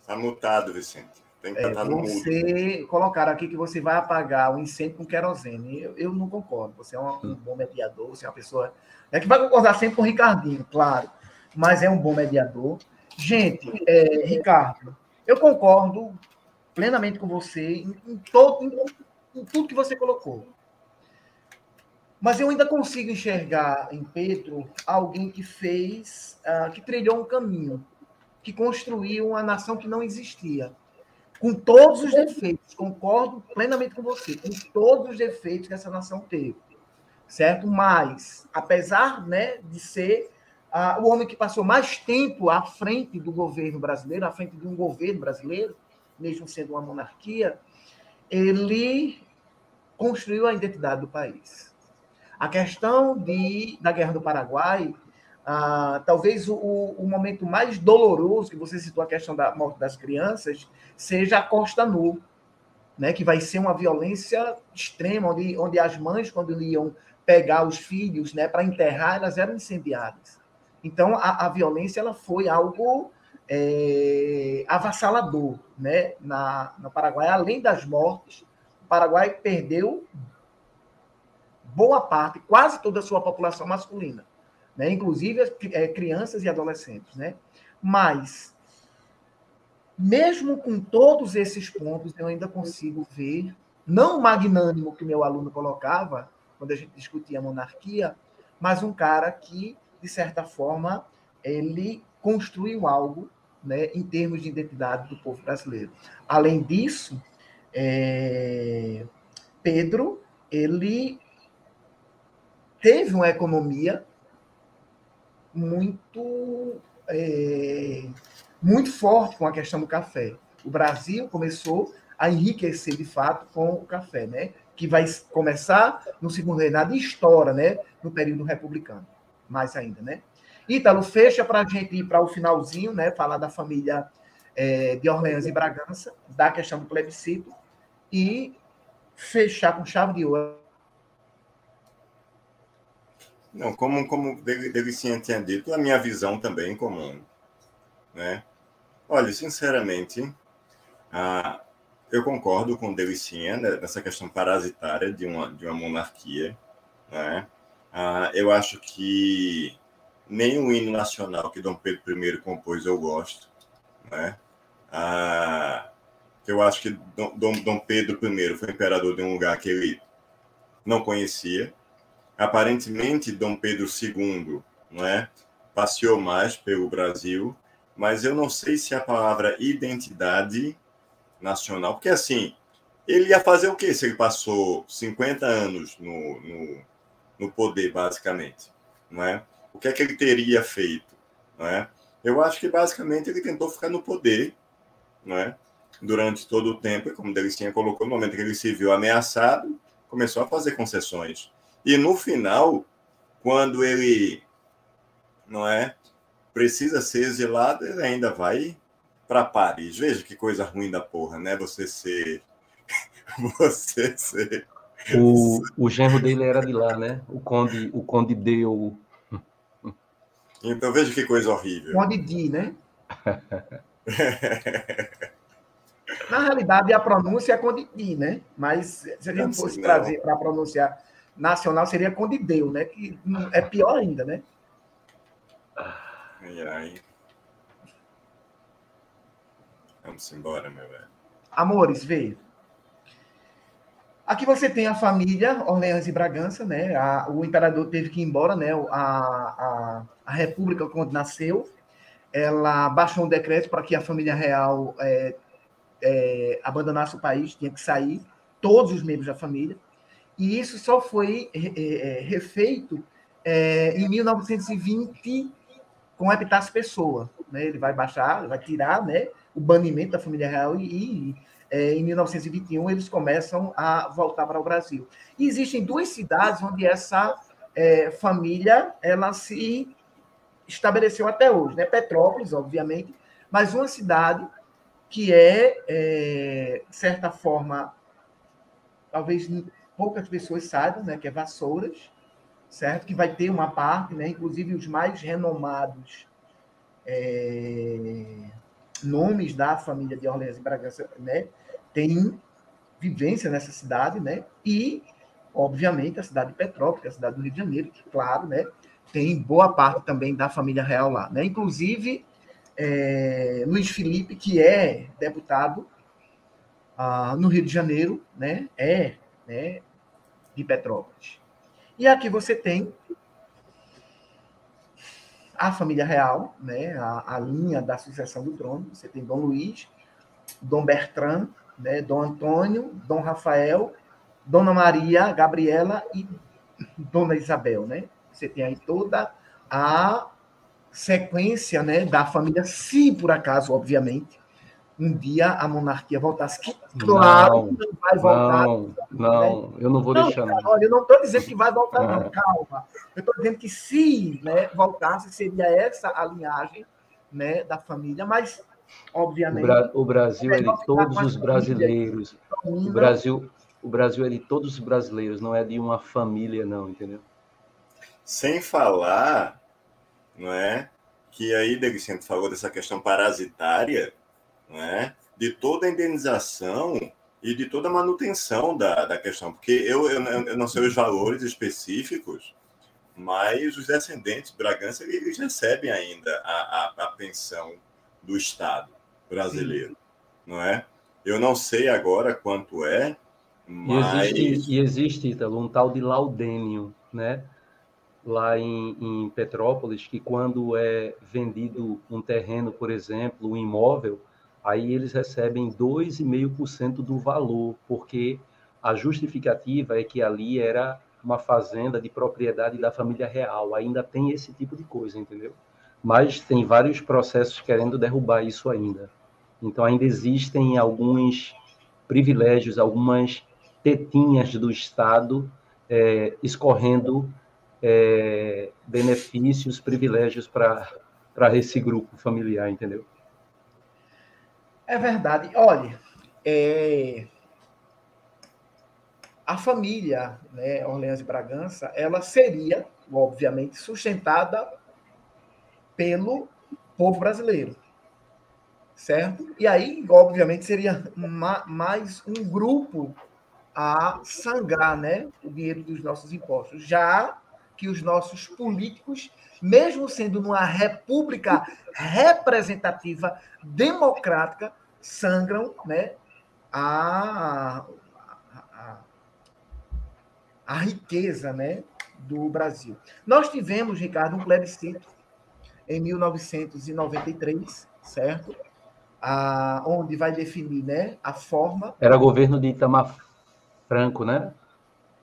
Está mutado, Vicente. Tem que é, estar no você mudo. colocar aqui que você vai apagar o incêndio com querosene. Eu, eu não concordo. Você é um, um bom mediador, você é uma pessoa. É que vai concordar sempre com o Ricardinho, claro mas é um bom mediador. Gente, é, Ricardo, eu concordo plenamente com você em, em, todo, em, em tudo que você colocou. Mas eu ainda consigo enxergar em Pedro alguém que fez, uh, que trilhou um caminho, que construiu uma nação que não existia. Com todos os defeitos, concordo plenamente com você, com todos os defeitos que essa nação teve. Certo? Mas, apesar né, de ser ah, o homem que passou mais tempo à frente do governo brasileiro, à frente de um governo brasileiro, mesmo sendo uma monarquia, ele construiu a identidade do país. A questão de, da Guerra do Paraguai, ah, talvez o, o, momento mais doloroso, que você citou a questão da morte das crianças, seja a Costa Nu, né, que vai ser uma violência extrema, onde, onde as mães, quando iam pegar os filhos né, para enterrar, elas eram incendiadas. Então, a, a violência ela foi algo é, avassalador né, na, no Paraguai. Além das mortes, o Paraguai perdeu boa parte, quase toda a sua população masculina, né? inclusive é, crianças e adolescentes. Né? Mas, mesmo com todos esses pontos, eu ainda consigo ver, não o magnânimo que meu aluno colocava, quando a gente discutia a monarquia, mas um cara que, de certa forma, ele construiu algo né, em termos de identidade do povo brasileiro. Além disso, é, Pedro ele teve uma economia muito é, muito forte com a questão do café. O Brasil começou a enriquecer de fato com o café, né? Que vai começar no segundo reinado e estoura, né? No período republicano, mais ainda, né? Ítalo, fecha para a gente ir para o finalzinho, né? Falar da família é, de Orleans e Bragança, da questão do plebiscito e fechar com chave de ouro não, como, como Delicinha tinha dito, a minha visão também comum. Né? Olha, sinceramente, ah, eu concordo com Delicinha né, nessa questão parasitária de uma, de uma monarquia. Né? Ah, eu acho que nem o hino nacional que Dom Pedro I compôs eu gosto. Né? Ah, eu acho que Dom, Dom Pedro I foi imperador de um lugar que ele não conhecia aparentemente Dom Pedro II, não é, passeou mais pelo Brasil, mas eu não sei se a palavra identidade nacional, porque assim, ele ia fazer o quê se ele passou 50 anos no, no, no poder, basicamente, não é? O que é que ele teria feito, não é? Eu acho que basicamente ele tentou ficar no poder, não é? Durante todo o tempo, e como Delicinha colocou, no momento que ele se viu ameaçado, começou a fazer concessões e no final, quando ele não é precisa ser exilado, ele ainda vai para Paris. Veja que coisa ruim da porra, né? Você ser você ser o, o genro dele era de lá, né? O conde, o conde deu. Então veja que coisa horrível. Conde Di, né? Na realidade, a pronúncia é Conde Di, né? Mas se a gente fosse trazer para pronunciar nacional seria Condideu, né? Que é pior ainda, né? Ai, ai. Vamos embora, meu velho. Amores, vê. Aqui você tem a família Orleans e Bragança, né? A, o imperador teve que ir embora, né? A, a, a República, quando nasceu, ela baixou um decreto para que a família real é, é, abandonasse o país, tinha que sair, todos os membros da família. E isso só foi é, é, refeito é, em 1920 com Epitácio Pessoa. Né? Ele vai baixar, vai tirar né, o banimento da família real e, e é, em 1921 eles começam a voltar para o Brasil. E existem duas cidades onde essa é, família ela se estabeleceu até hoje, né? Petrópolis, obviamente, mas uma cidade que é, é de certa forma, talvez poucas pessoas saibam, né, que é Vassouras, certo? Que vai ter uma parte, né, inclusive os mais renomados é, nomes da família de Orleans e Bragança, né, tem vivência nessa cidade, né? E, obviamente, a cidade de Petrópolis, a cidade do Rio de Janeiro, que, claro, né, tem boa parte também da família real lá, né? Inclusive, é, Luiz Felipe, que é deputado ah, no Rio de Janeiro, né? É né, de Petrópolis. E aqui você tem a família real, né, a, a, linha da sucessão do trono. Você tem Dom Luiz, Dom Bertrand, né, Dom Antônio, Dom Rafael, Dona Maria, Gabriela e Dona Isabel, né? Você tem aí toda a sequência, né, da família, se por acaso, obviamente, um dia a monarquia voltasse. Que, claro, não, não vai voltar. Não, não, eu não vou não, deixar. Não. Olha, eu não estou dizendo que vai voltar, não, é. calma. Eu estou dizendo que se né, voltasse, seria essa a linhagem né, da família, mas, obviamente. O, Bra o Brasil é de todos os brasileiros. O Brasil, o Brasil é de todos os brasileiros, não é de uma família, não, entendeu? Sem falar, não é? Que aí, Deguicento falou dessa questão parasitária né, de toda a indenização e de toda a manutenção da, da questão, porque eu, eu, eu não sei os valores específicos, mas os descendentes de Bragança eles recebem ainda a, a, a pensão do Estado brasileiro, Sim. não é? Eu não sei agora quanto é, mas... E existe, e existe Italo, um tal de laudênio, né? Lá em, em Petrópolis, que quando é vendido um terreno, por exemplo, um imóvel, aí eles recebem 2,5% do valor, porque a justificativa é que ali era uma fazenda de propriedade da família real. Ainda tem esse tipo de coisa, entendeu? Mas tem vários processos querendo derrubar isso ainda. Então ainda existem alguns privilégios, algumas tetinhas do Estado é, escorrendo é, benefícios, privilégios para esse grupo familiar, entendeu? É verdade. Olha, é... a família né, Orleans e Bragança, ela seria, obviamente, sustentada pelo povo brasileiro. Certo? E aí, obviamente, seria uma, mais um grupo a sangrar né, o dinheiro dos nossos impostos. Já que os nossos políticos, mesmo sendo numa república representativa, democrática, sangram né, a, a, a riqueza né, do Brasil. Nós tivemos, Ricardo, um plebiscito em 1993, certo? Ah, onde vai definir né, a forma. Era governo de Itamar Franco, né?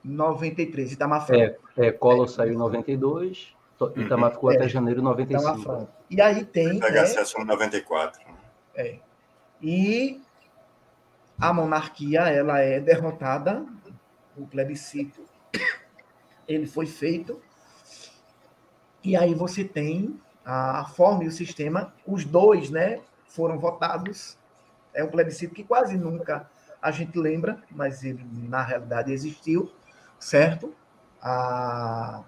93, Itamar Franco. É, é Collor é. saiu em 92, Itamar ficou é, até janeiro de 95. E aí tem. PHCS né, 94. É. E a monarquia ela é derrotada, o plebiscito ele foi feito, e aí você tem a forma e o sistema, os dois né, foram votados. É um plebiscito que quase nunca a gente lembra, mas ele na realidade existiu, certo? A,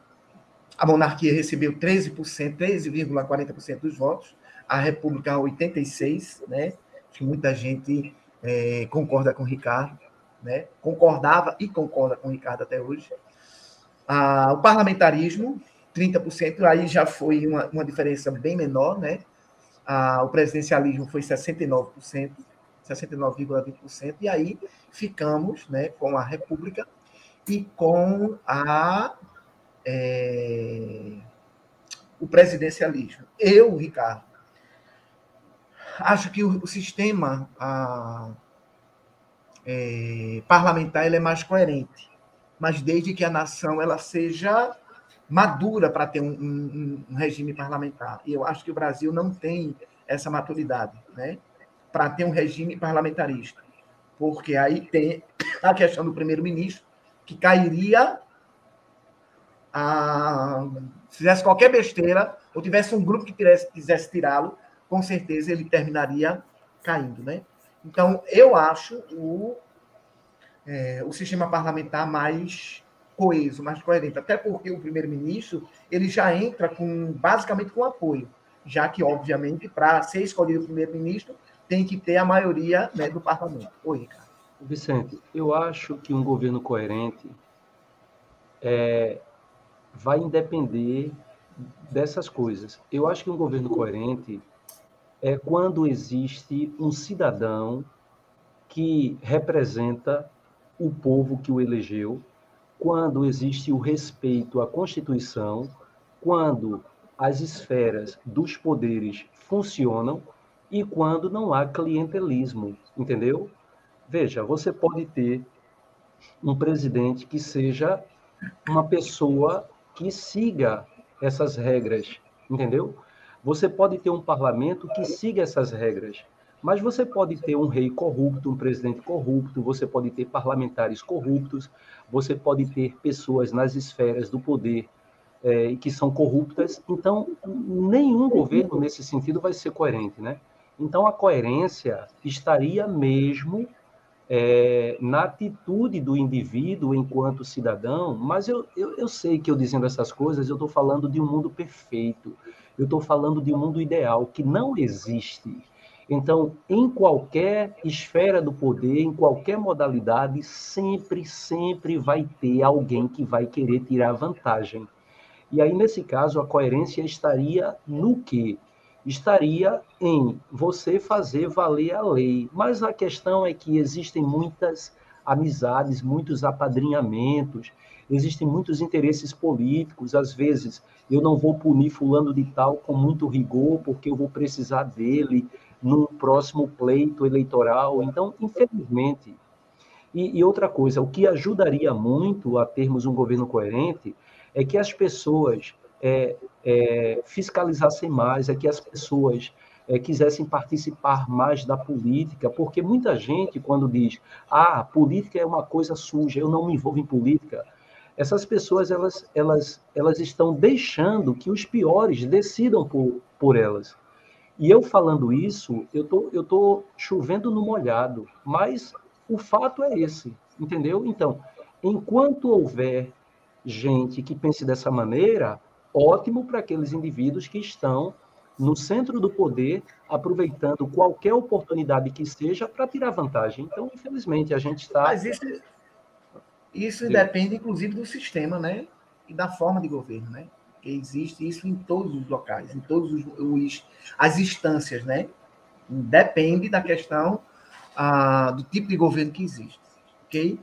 a monarquia recebeu 13%, 13,40% dos votos, a república 86%, né? que muita gente é, concorda com o Ricardo, né? concordava e concorda com o Ricardo até hoje. Ah, o parlamentarismo, 30%, aí já foi uma, uma diferença bem menor, né? Ah, o presidencialismo foi 69%, 69,20%, e aí ficamos né, com a República e com a, é, o presidencialismo. Eu, Ricardo, acho que o, o sistema a, é, parlamentar ele é mais coerente, mas desde que a nação ela seja madura para ter um, um, um, regime parlamentar. E eu acho que o Brasil não tem essa maturidade, né? Para ter um regime parlamentarista. Porque aí tem a questão do primeiro-ministro, que cairia a, fizesse qualquer besteira, ou tivesse um grupo que quisesse, quisesse tirá-lo, com certeza ele terminaria caindo, né? Então, eu acho o, é, o sistema parlamentar mais coeso, mais coerente, até porque o primeiro-ministro ele já entra com basicamente com apoio, já que obviamente para ser escolhido o primeiro-ministro tem que ter a maioria né, do parlamento. Oi, Ricardo. Vicente, eu acho que um governo coerente é, vai depender dessas coisas. Eu acho que um governo coerente é quando existe um cidadão que representa o povo que o elegeu, quando existe o respeito à Constituição, quando as esferas dos poderes funcionam e quando não há clientelismo, entendeu? Veja, você pode ter um presidente que seja uma pessoa que siga essas regras, entendeu? Você pode ter um parlamento que siga essas regras, Mas você pode ter um rei corrupto, um presidente corrupto, você pode ter parlamentares corruptos, você pode ter pessoas nas esferas do poder é, que são corruptas. Então, nenhum governo nesse sentido vai ser coerente, né? Então, a coerência estaria mesmo é, na atitude do indivíduo enquanto cidadão, mas eu, eu, eu sei que eu dizendo essas coisas, eu estou falando de um mundo perfeito, eu estou falando de um mundo ideal que não existe. Então, em qualquer esfera do poder, em qualquer modalidade, sempre, sempre vai ter alguém que vai querer tirar vantagem. E aí, nesse caso, a coerência estaria no quê? estaria em você fazer valer a lei. Mas a questão é que existem muitas amizades, muitos apadrinhamentos, existem muitos interesses políticos. Às vezes, eu não vou punir fulano de tal com muito rigor, porque eu vou precisar dele num próximo pleito eleitoral. Então, infelizmente. E, e outra coisa, o que ajudaria muito a termos um governo coerente é que as pessoas é, é, fiscalizassem mais, é que as pessoas é, quisessem participar mais da política, porque muita gente, quando diz, ah, política é uma coisa suja, eu não me envolvo em política, essas pessoas elas, elas, elas estão deixando que os piores decidam por, por elas. E eu falando isso, eu tô, eu tô chovendo no molhado, mas o fato é esse, entendeu? Então, enquanto houver gente que pense dessa maneira, ótimo para aqueles indivíduos que estão no centro do poder, aproveitando qualquer oportunidade que seja para tirar vantagem. Então, infelizmente, a gente está. Mas isso, isso depende, inclusive, do sistema, né? E da forma de governo, né? Que existe isso em todos os locais, em todos os, os as instâncias, né? Depende da questão ah, do tipo de governo que existe, ok?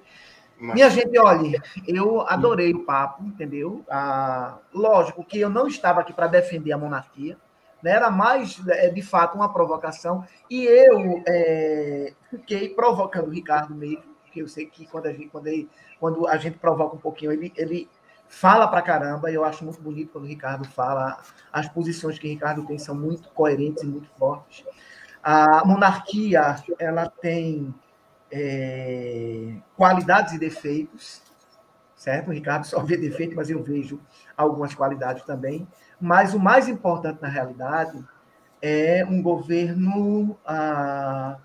Mas... Minha gente, olha, eu adorei o papo, entendeu? Ah, lógico que eu não estava aqui para defender a monarquia, né? era mais, é, de fato, uma provocação. E eu é, fiquei provocando o Ricardo mesmo, porque eu sei que quando a gente, quando ele, quando a gente provoca um pouquinho, ele, ele fala pra caramba, e eu acho muito bonito quando o Ricardo fala. As posições que o Ricardo tem são muito coerentes e muito fortes. A monarquia, ela tem é, qualidades e defeitos, certo? O Ricardo só vê defeito, mas eu vejo algumas qualidades também. Mas o mais importante na realidade é um governo, ah,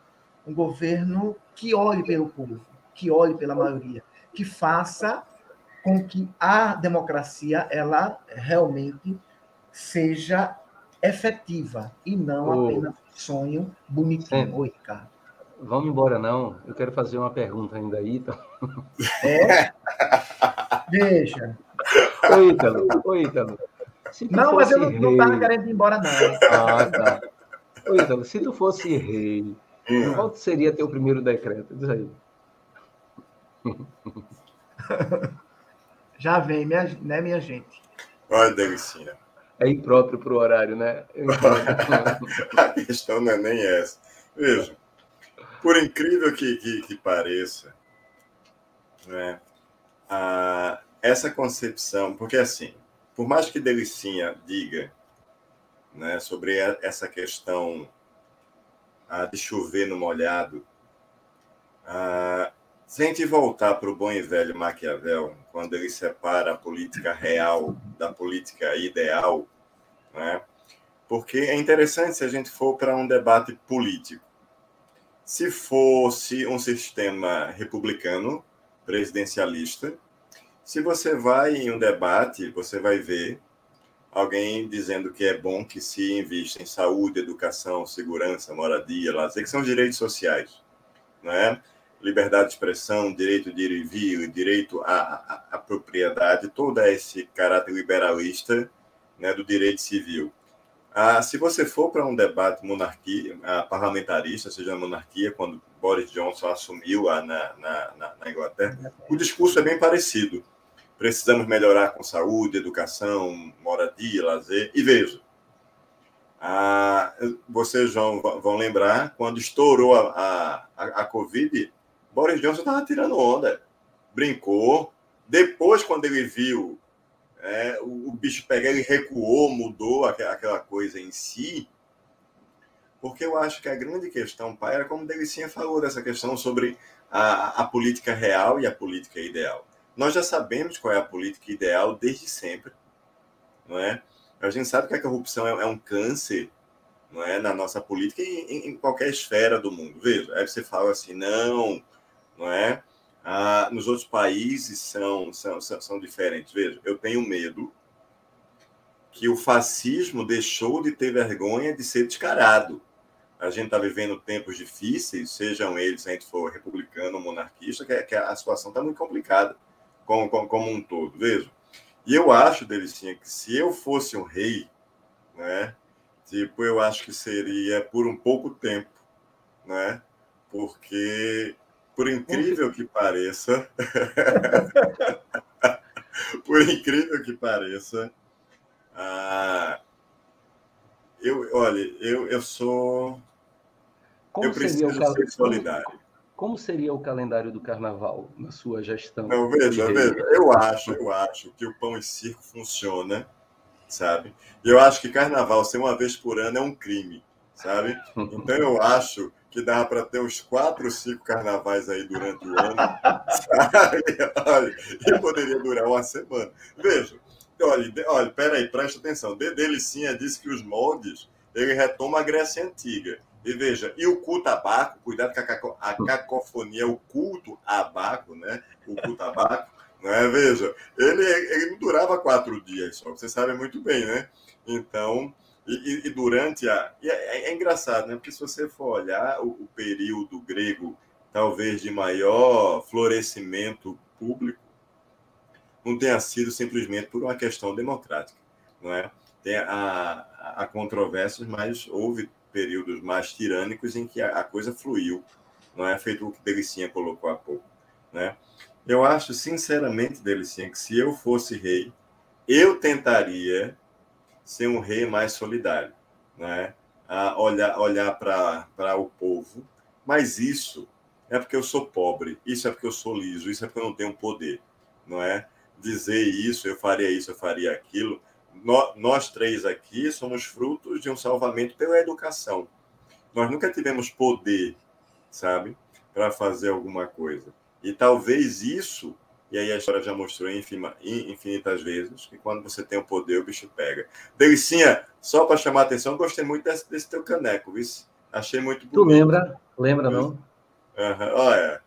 um governo que olhe pelo povo, que olhe pela maioria, que faça com que a democracia ela realmente seja efetiva e não oh. apenas sonho bonitinho, Oi, Ricardo. Vamos embora, não. Eu quero fazer uma pergunta ainda aí. Então... É? Deixa. Oi, Ítalo. Oi, Ítalo. Não, mas eu não, estava querendo ir embora, não. Ah, tá. Oi, Ítalo, se tu fosse rei, qual seria teu primeiro decreto? Diz aí. Já vem, minha, né, minha gente? Olha, delicinha. É impróprio para o horário, né? A questão não é nem essa. Veja, por incrível que, que, que pareça, né, a, essa concepção, porque assim, por mais que Delicinha diga né, sobre essa questão a, de chover no molhado, a, se a gente voltar para o bom e velho Maquiavel, quando ele separa a política real da política ideal, né, porque é interessante se a gente for para um debate político. Se fosse um sistema republicano, presidencialista, se você vai em um debate, você vai ver alguém dizendo que é bom que se invista em saúde, educação, segurança, moradia, lazer, que são os direitos sociais, não é? Liberdade de expressão, direito de ir e vir, direito à, à, à propriedade, todo esse caráter liberalista né, do direito civil. Ah, se você for para um debate monarquia, ah, parlamentarista, seja a monarquia, quando Boris Johnson assumiu a, na, na, na, Inglaterra, o discurso é bem parecido. Precisamos melhorar com saúde, educação, moradia, lazer. E veja, ah, vocês vão, vão lembrar, quando estourou a, a, a Covid, Boris Johnson estava tirando onda, brincou. Depois, quando ele viu é, o, o, bicho pega, ele recuou, mudou aquela coisa em si. Porque eu acho que a grande questão, pai, era como Delicinha falou, dessa questão sobre a, a política real e a política ideal. Nós já sabemos qual é a política ideal desde sempre, não é? A gente sabe que a corrupção é, é um câncer não é, na nossa política em, em, qualquer esfera do mundo. Veja, aí você fala assim, não, não é? Ah, nos outros países são, são, são, são diferentes. Veja, eu tenho medo que o fascismo deixou de ter vergonha de ser descarado. A gente está vivendo tempos difíceis, sejam eles, se a gente for republicano ou monarquista, que, que a situação está muito complicada como, como, como, um todo. Veja, e eu acho, Delicinha, que se eu fosse um rei, né, tipo, eu acho que seria por um pouco tempo, né, porque, por incrível que pareça, por incrível que pareça, ah, eu, olha, eu, eu sou. Como eu preciso ser solidário. Como seria o calendário do carnaval na sua gestão? Não, veja, veja, eu acho, eu acho que o pão e circo funciona, sabe? Eu acho que carnaval ser uma vez por ano é um crime, sabe? Então eu acho que dá para ter uns quatro, cinco carnavais aí durante o ano? Olha, e poderia durar uma semana. Veja, olha, olha, peraí, presta atenção. De Delicinha disse que os moldes ele retoma a Grécia Antiga. E veja, e o culto abaco, cuidado com a, caco, a cacofonia, o culto abaco, né? O culto abaco, né? Veja, ele, ele durava quatro dias só, você sabe muito bem, né? Então, e, e durante a. E é, é, engraçado, né? Porque se você for olhar o, o período grego, talvez de maior florescimento público, não tenha sido simplesmente por uma questão democrática, não é? Tem a, a controvérsias, mas houve períodos mais tirânicos em que a, a coisa fluiu, não é feito o que Delicinha colocou há pouco, né? Eu acho, sinceramente, Delicinha, que se eu fosse rei, eu tentaria ser um rei mais solidário, né? A olhar olhar para o povo, mas isso é porque eu sou pobre, isso é porque eu sou liso, isso é porque eu não tenho poder, não é? Dizer isso, eu faria isso, eu faria aquilo, nós três aqui somos frutos de um salvamento pela educação. Nós nunca tivemos poder, sabe, para fazer alguma coisa. E talvez isso, e aí a história já mostrou infinitas vezes, que quando você tem o poder, o bicho pega. Delicinha, só para chamar a atenção, gostei muito desse, desse teu caneco, viu? Achei muito bonito. Tu lembra? Lembra, não? Uhum. Olha,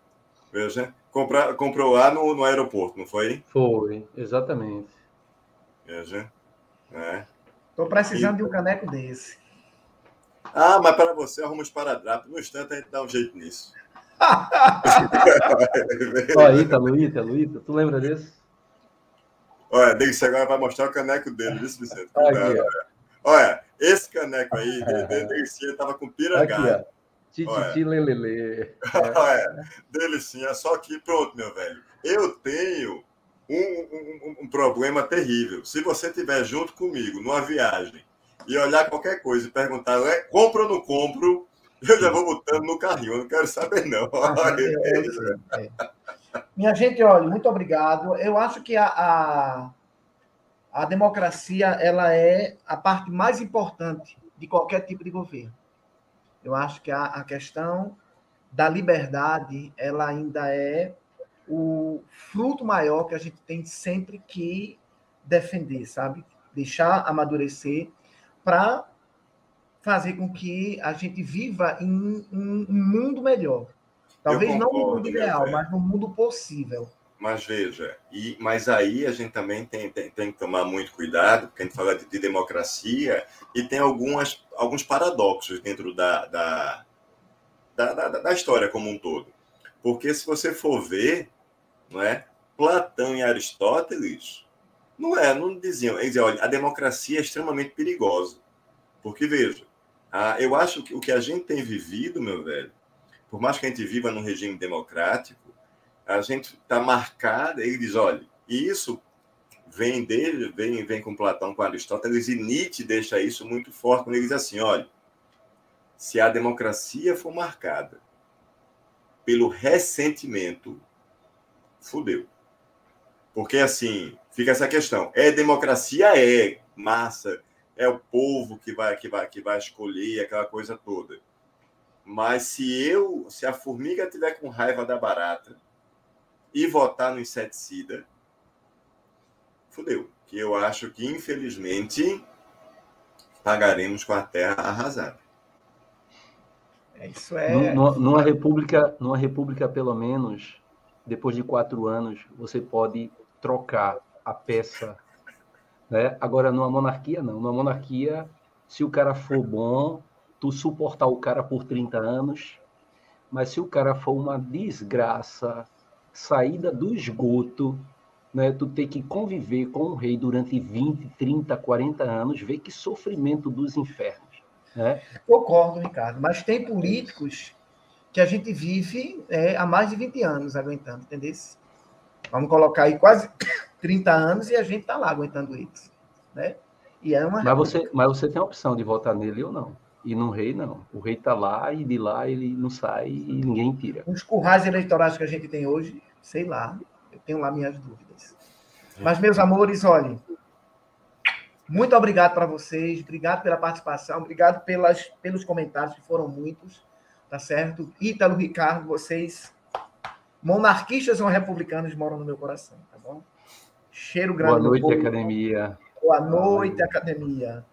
veja. Comprar, comprou lá no, no aeroporto, não foi? Foi, exatamente. Veja. Né? Estou precisando e... de um caneco desse. Ah, mas para você arruma os paradrapos. No instante a gente dá um jeito nisso. Ó, Ítalo, Ítalo, Ítalo, tu lembra desse? Olha, Deise agora vai mostrar o caneco dele, viu, Vicente? Cuidado, olha. esse caneco aí, Deise estava com pirangá. Tititi lelele. Olha, Delicinha, só que pronto, meu velho. Eu tenho um, um, um, problema terrível. Se você estiver junto comigo numa viagem e olhar qualquer coisa e perguntar, é, compro ou não compro, eu já vou botando no carrinho, eu não quero saber, não. É, é. Minha gente, olha, muito obrigado. Eu acho que a, a, a democracia ela é a parte mais importante de qualquer tipo de governo. Eu acho que a, a questão da liberdade ela ainda é o fruto maior que a gente tem sempre que defender, sabe? Deixar amadurecer para fazer com que a gente viva em, um mundo melhor. Talvez concordo, não no mundo ideal, mas no mundo possível. Mas veja, e, mas aí a gente também tem, tem, tem que tomar muito cuidado, porque a gente fala de, de democracia e tem algumas, alguns paradoxos dentro da, da, da, da, da história como um todo. Porque se você for ver, não é? Platão e Aristóteles não é, não diziam, eles diziam, olha, a democracia é extremamente perigosa. Porque, veja, a, eu acho que o que a gente tem vivido, meu velho, por mais que a gente viva num regime democrático, a gente está marcada, ele diz, olha, isso vem dele, vem, vem com Platão, com Aristóteles, e Nietzsche deixa isso muito forte quando ele diz assim, olha, se a democracia for marcada pelo ressentimento fudeu. Porque, assim, fica essa questão. É democracia? É. Massa. É o povo que vai, que vai, que vai escolher aquela coisa toda. Mas se eu, se a formiga tiver com raiva da barata e votar no inseticida, fudeu. Que eu acho que, infelizmente, pagaremos com a terra arrasada. É, isso é. Numa, república, numa república, pelo menos, depois de quatro anos, você pode trocar a peça. Né? Agora, numa monarquia, não. Numa monarquia, se o cara for bom, tu suportar o cara por 30 anos, mas se o cara for uma desgraça, saída do esgoto, né, tu ter que conviver com o rei durante 20, 30, 40 anos, ver que sofrimento dos infernos. Né? Concordo, Ricardo, mas tem políticos que a gente vive é, há mais de 20 anos aguentando, entendeu? Vamos colocar aí quase 30 anos e a gente está lá aguentando eles. Né? E é uma... mas, você, mas você tem a opção de votar nele ou não. E no rei, não. O rei está lá e de lá ele não sai e ninguém tira. Os currais eleitorais que a gente tem hoje, sei lá, eu tenho lá minhas dúvidas. Mas, meus amores, olhem, muito obrigado para vocês, obrigado pela participação, obrigado pelas, pelos comentários, que foram muitos, tá certo? Ítalo, Ricardo, vocês, monarquistas ou republicanos, moram no meu coração, tá bom? Cheiro grande. Boa noite, academia. Boa noite, academia.